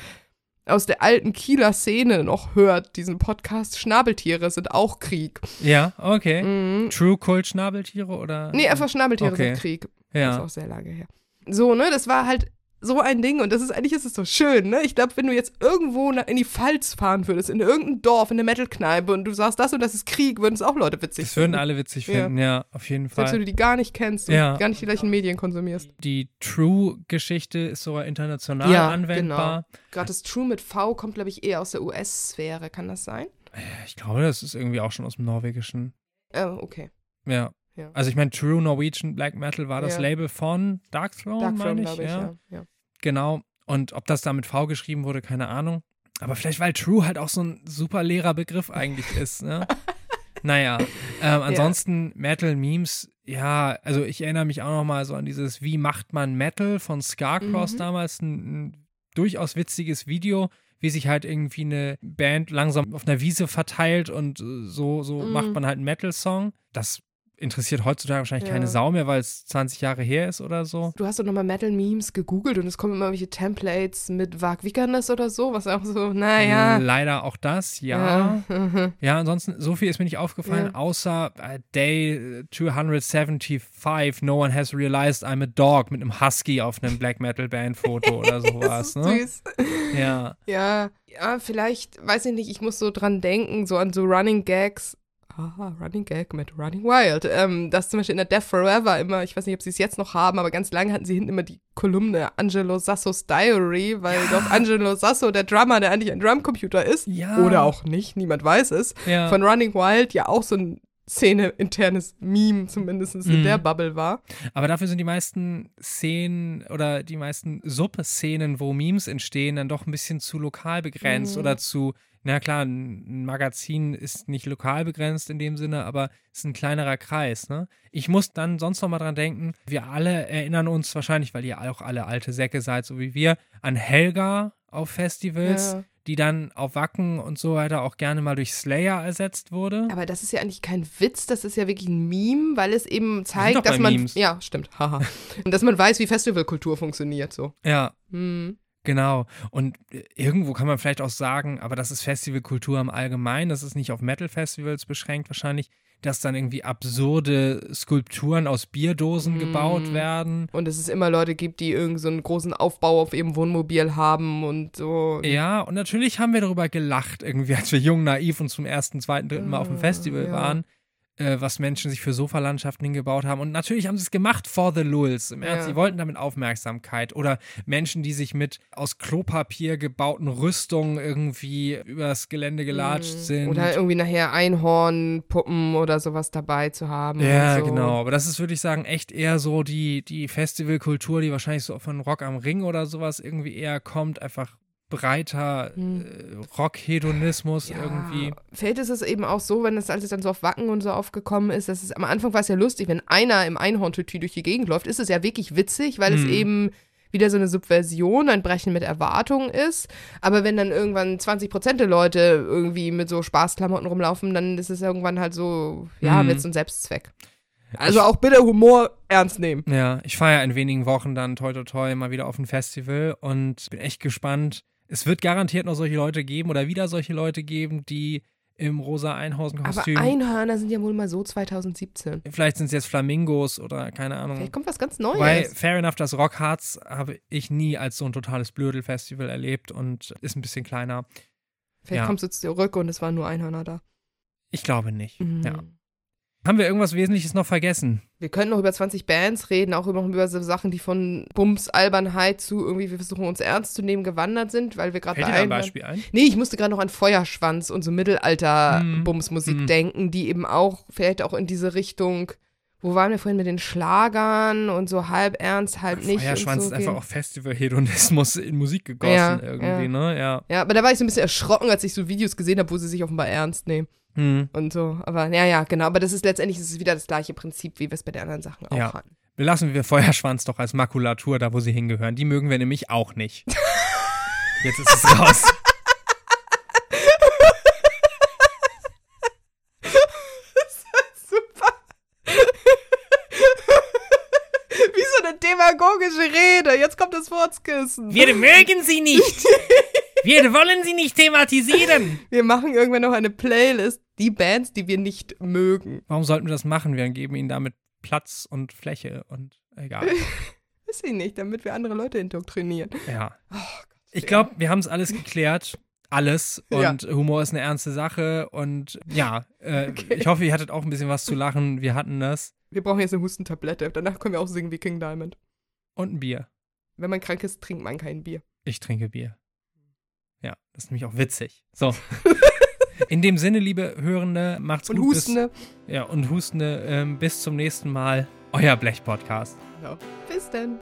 S2: aus der alten Kieler Szene noch hört, diesen Podcast, Schnabeltiere sind auch Krieg.
S3: ja, okay.
S2: Mhm.
S3: True Kult Schnabeltiere oder?
S2: Nee, einfach Schnabeltiere
S3: Okay.
S2: sind Krieg. Das ist
S3: Ja.
S2: auch sehr lange her. So, ne, das war halt so ein Ding und das ist eigentlich ist es so schön, ne? Ich glaube, wenn du jetzt irgendwo in die Pfalz fahren würdest, in irgendein Dorf, in eine Metal-Kneipe und du sagst, das und das ist Krieg, würden es auch Leute witzig
S3: Das würden
S2: finden.
S3: alle witzig
S2: Ja.
S3: finden, ja, auf jeden
S2: Selbst wenn
S3: Fall.
S2: du die gar nicht kennst und
S3: Ja.
S2: gar nicht die gleichen Medien konsumierst.
S3: Die True-Geschichte ist sogar international
S2: Ja,
S3: anwendbar.
S2: Gerade das True mit V kommt, glaube ich, eher aus der US-Sphäre, kann das sein?
S3: Ich glaube, das ist irgendwie auch schon aus dem Norwegischen.
S2: Äh, okay.
S3: Ja.
S2: Ja.
S3: Also ich meine, True Norwegian Black Metal war das
S2: Ja.
S3: Label von Dark Throne,
S2: Dark
S3: meine ich.
S2: glaube ich,
S3: ja.
S2: Ja. ja.
S3: Genau. Und ob das da mit V geschrieben wurde, keine Ahnung. Aber vielleicht, weil True halt auch so ein super leerer Begriff eigentlich ist, ne? naja. Ähm, ansonsten Metal-Memes, ja, also ich erinnere mich auch noch mal so an dieses Wie macht man Metal von Scarcross
S2: Mhm.
S3: damals, ein, ein durchaus witziges Video, wie sich halt irgendwie eine Band langsam auf einer Wiese verteilt und äh, so, so
S2: Mhm.
S3: macht man halt einen Metal-Song. Das interessiert heutzutage wahrscheinlich keine
S2: Ja.
S3: Sau mehr, weil es 20 Jahre her ist oder so.
S2: Du hast doch nochmal Metal-Memes gegoogelt und es kommen immer welche Templates mit Vag Vikernes oder so, was auch so, naja.
S3: Leider auch das, ja.
S2: Ja.
S3: Ja, ansonsten, so viel ist mir nicht aufgefallen,
S2: Ja.
S3: außer äh, Day 275, no one has realized I'm a dog mit einem Husky auf einem Black Metal Band Foto oder sowas,
S2: das ist
S3: ne?
S2: süß.
S3: Ja.
S2: Ja, ja, vielleicht, weiß ich nicht, ich muss so dran denken, so an so Running Gags. Haha, Running Gag mit Running Wild. Ähm, das zum Beispiel in der Death Forever immer, ich weiß nicht, ob sie es jetzt noch haben, aber ganz lange hatten sie hinten immer die Kolumne Angelo Sassos Diary, weil doch Angelo Sasso, der Drummer, der eigentlich ein Drumcomputer ist,
S3: Ja.
S2: oder auch nicht, niemand weiß es,
S3: Ja.
S2: von Running Wild ja auch so ein Szene-internes Meme zumindest in
S3: Mhm.
S2: der Bubble war.
S3: Aber dafür sind die meisten Szenen oder die meisten Sub-Szenen, wo Memes entstehen, dann doch ein bisschen zu lokal begrenzt
S2: Mhm.
S3: oder zu, na klar, ein Magazin ist nicht lokal begrenzt in dem Sinne, aber es ist ein kleinerer Kreis. Ne? Ich muss dann sonst noch mal dran denken, wir alle erinnern uns wahrscheinlich, weil ihr auch alle alte Säcke seid, so wie wir, an Helga auf Festivals,
S2: Ja.
S3: Die dann auf Wacken und so weiter auch gerne mal durch Slayer ersetzt wurde.
S2: Aber das ist ja eigentlich kein Witz, das ist ja wirklich ein Meme, weil es eben zeigt, dass man.
S3: Memes.
S2: Ja, stimmt, haha. Und dass man weiß, wie Festivalkultur funktioniert, so.
S3: Ja,
S2: Hm.
S3: Genau. Und äh, irgendwo kann man vielleicht auch sagen, aber das ist Festivalkultur im Allgemeinen, das ist nicht auf Metal-Festivals beschränkt wahrscheinlich, dass dann irgendwie absurde Skulpturen aus Bierdosen
S2: Mm.
S3: gebaut werden.
S2: Und es ist immer Leute gibt, die irgendeinen so einen großen Aufbau auf ihrem Wohnmobil haben und so.
S3: Ja, und natürlich haben wir darüber gelacht, irgendwie, als wir jung, naiv und zum ersten, zweiten, dritten Mal auf dem Festival
S2: ja.
S3: waren, äh, was Menschen sich für Sofalandschaften hingebaut haben. Und natürlich haben sie es gemacht for the lulz. Im Ernst,
S2: Ja.
S3: sie wollten damit Aufmerksamkeit. Oder Menschen, die sich mit aus Klopapier gebauten Rüstungen irgendwie übers Gelände gelatscht sind.
S2: Hm. Oder irgendwie nachher Einhornpuppen oder sowas dabei zu haben.
S3: Ja,
S2: so.
S3: genau. Aber das ist, würde ich sagen, echt eher so die, die Festivalkultur, die wahrscheinlich so von Rock am Ring oder sowas irgendwie eher kommt. Einfach breiter
S2: Hm.
S3: äh, Rockhedonismus
S2: Ja,
S3: irgendwie.
S2: Fällt es es eben auch so, wenn es, als es dann so auf Wacken und so aufgekommen ist, dass es am Anfang war es ja lustig, wenn einer im Einhorntütü durch die Gegend läuft, ist es ja wirklich witzig, weil es
S3: Hm.
S2: eben wieder so eine Subversion, ein Brechen mit Erwartungen ist. Aber wenn dann irgendwann 20 Prozent der Leute irgendwie mit so Spaßklamotten rumlaufen, dann ist es irgendwann halt so, ja,
S3: Hm.
S2: Witz und Selbstzweck. Also auch bitte Humor ernst nehmen.
S3: Ja, ich feiere in wenigen Wochen dann toi toi toi mal wieder auf ein Festival und bin echt gespannt. Es wird garantiert noch solche Leute geben oder wieder solche Leute geben, die im rosa
S2: Aber
S3: Einhausen-Kostüm.
S2: Einhörner sind ja wohl mal so 2017.
S3: Vielleicht sind es jetzt Flamingos oder keine Ahnung.
S2: Vielleicht kommt was ganz Neues.
S3: Weil Fair Enough, das Rockharz habe ich nie als so ein totales Blödel-Festival erlebt und ist ein bisschen kleiner.
S2: Vielleicht
S3: ja.
S2: kommst du zurück und es waren nur Einhörner da.
S3: Ich glaube nicht.
S2: Mhm.
S3: Ja. Haben wir irgendwas Wesentliches noch vergessen?
S2: Wir können noch über 20 Bands reden, auch noch über so Sachen, die von Bums, Albernheit zu irgendwie, wir versuchen uns ernst zu nehmen, gewandert sind, weil wir gerade bei
S3: ein Beispiel ein?
S2: Nee, ich musste gerade noch an Feuerschwanz und so. Mittelalter-Bumsmusik
S3: Mhm.
S2: denken, die eben auch vielleicht auch in diese Richtung, wo waren wir vorhin mit den Schlagern und so halb ernst, halb nicht.
S3: Feuerschwanz
S2: so
S3: ist einfach
S2: gehen.
S3: auch Festival-Hedonismus in Musik gegossen
S2: Ja,
S3: irgendwie,
S2: ja.
S3: ne? Ja.
S2: Ja, aber da war ich so ein bisschen erschrocken, als ich so Videos gesehen habe, wo sie sich offenbar ernst nehmen
S3: Hm.
S2: und so. Aber ja, ja, genau. Aber das ist letztendlich das ist wieder das gleiche Prinzip, wie wir es bei den anderen Sachen auch
S3: Ja.
S2: hatten.
S3: Belassen wir Feuerschwanz doch als Makulatur da, wo sie hingehören. Die mögen wir nämlich auch nicht. Jetzt ist es raus.
S2: Super. Wie so eine demagogische Rede. Jetzt kommt das Wortskissen.
S3: Wir mögen sie nicht. Wir wollen sie nicht thematisieren.
S2: Wir machen irgendwann noch eine Playlist, die Bands, die wir nicht mögen.
S3: Warum sollten wir das machen? Wir geben ihnen damit Platz und Fläche und egal.
S2: Weiß ich nicht, damit wir andere Leute indoktrinieren.
S3: Ja.
S2: Oh.
S3: Ich glaube, wir haben es alles geklärt. Alles.
S2: Ja.
S3: Und Humor ist eine ernste Sache. Und ja, äh,
S2: Okay.
S3: ich hoffe, ihr hattet auch ein bisschen was zu lachen. Wir hatten das.
S2: Wir brauchen jetzt eine Hustentablette. Danach können wir auch singen wie King Diamond.
S3: Und ein Bier.
S2: Wenn man krank ist, trinkt man kein Bier.
S3: Ich trinke Bier. Ja, das ist nämlich auch witzig. So. In dem Sinne, liebe Hörende, macht's
S2: Und
S3: gut.
S2: Hustende.
S3: Bis, ja, und Hustende. Ähm, bis zum nächsten Mal. Euer Blech-Podcast.
S2: Ja. Bis dann.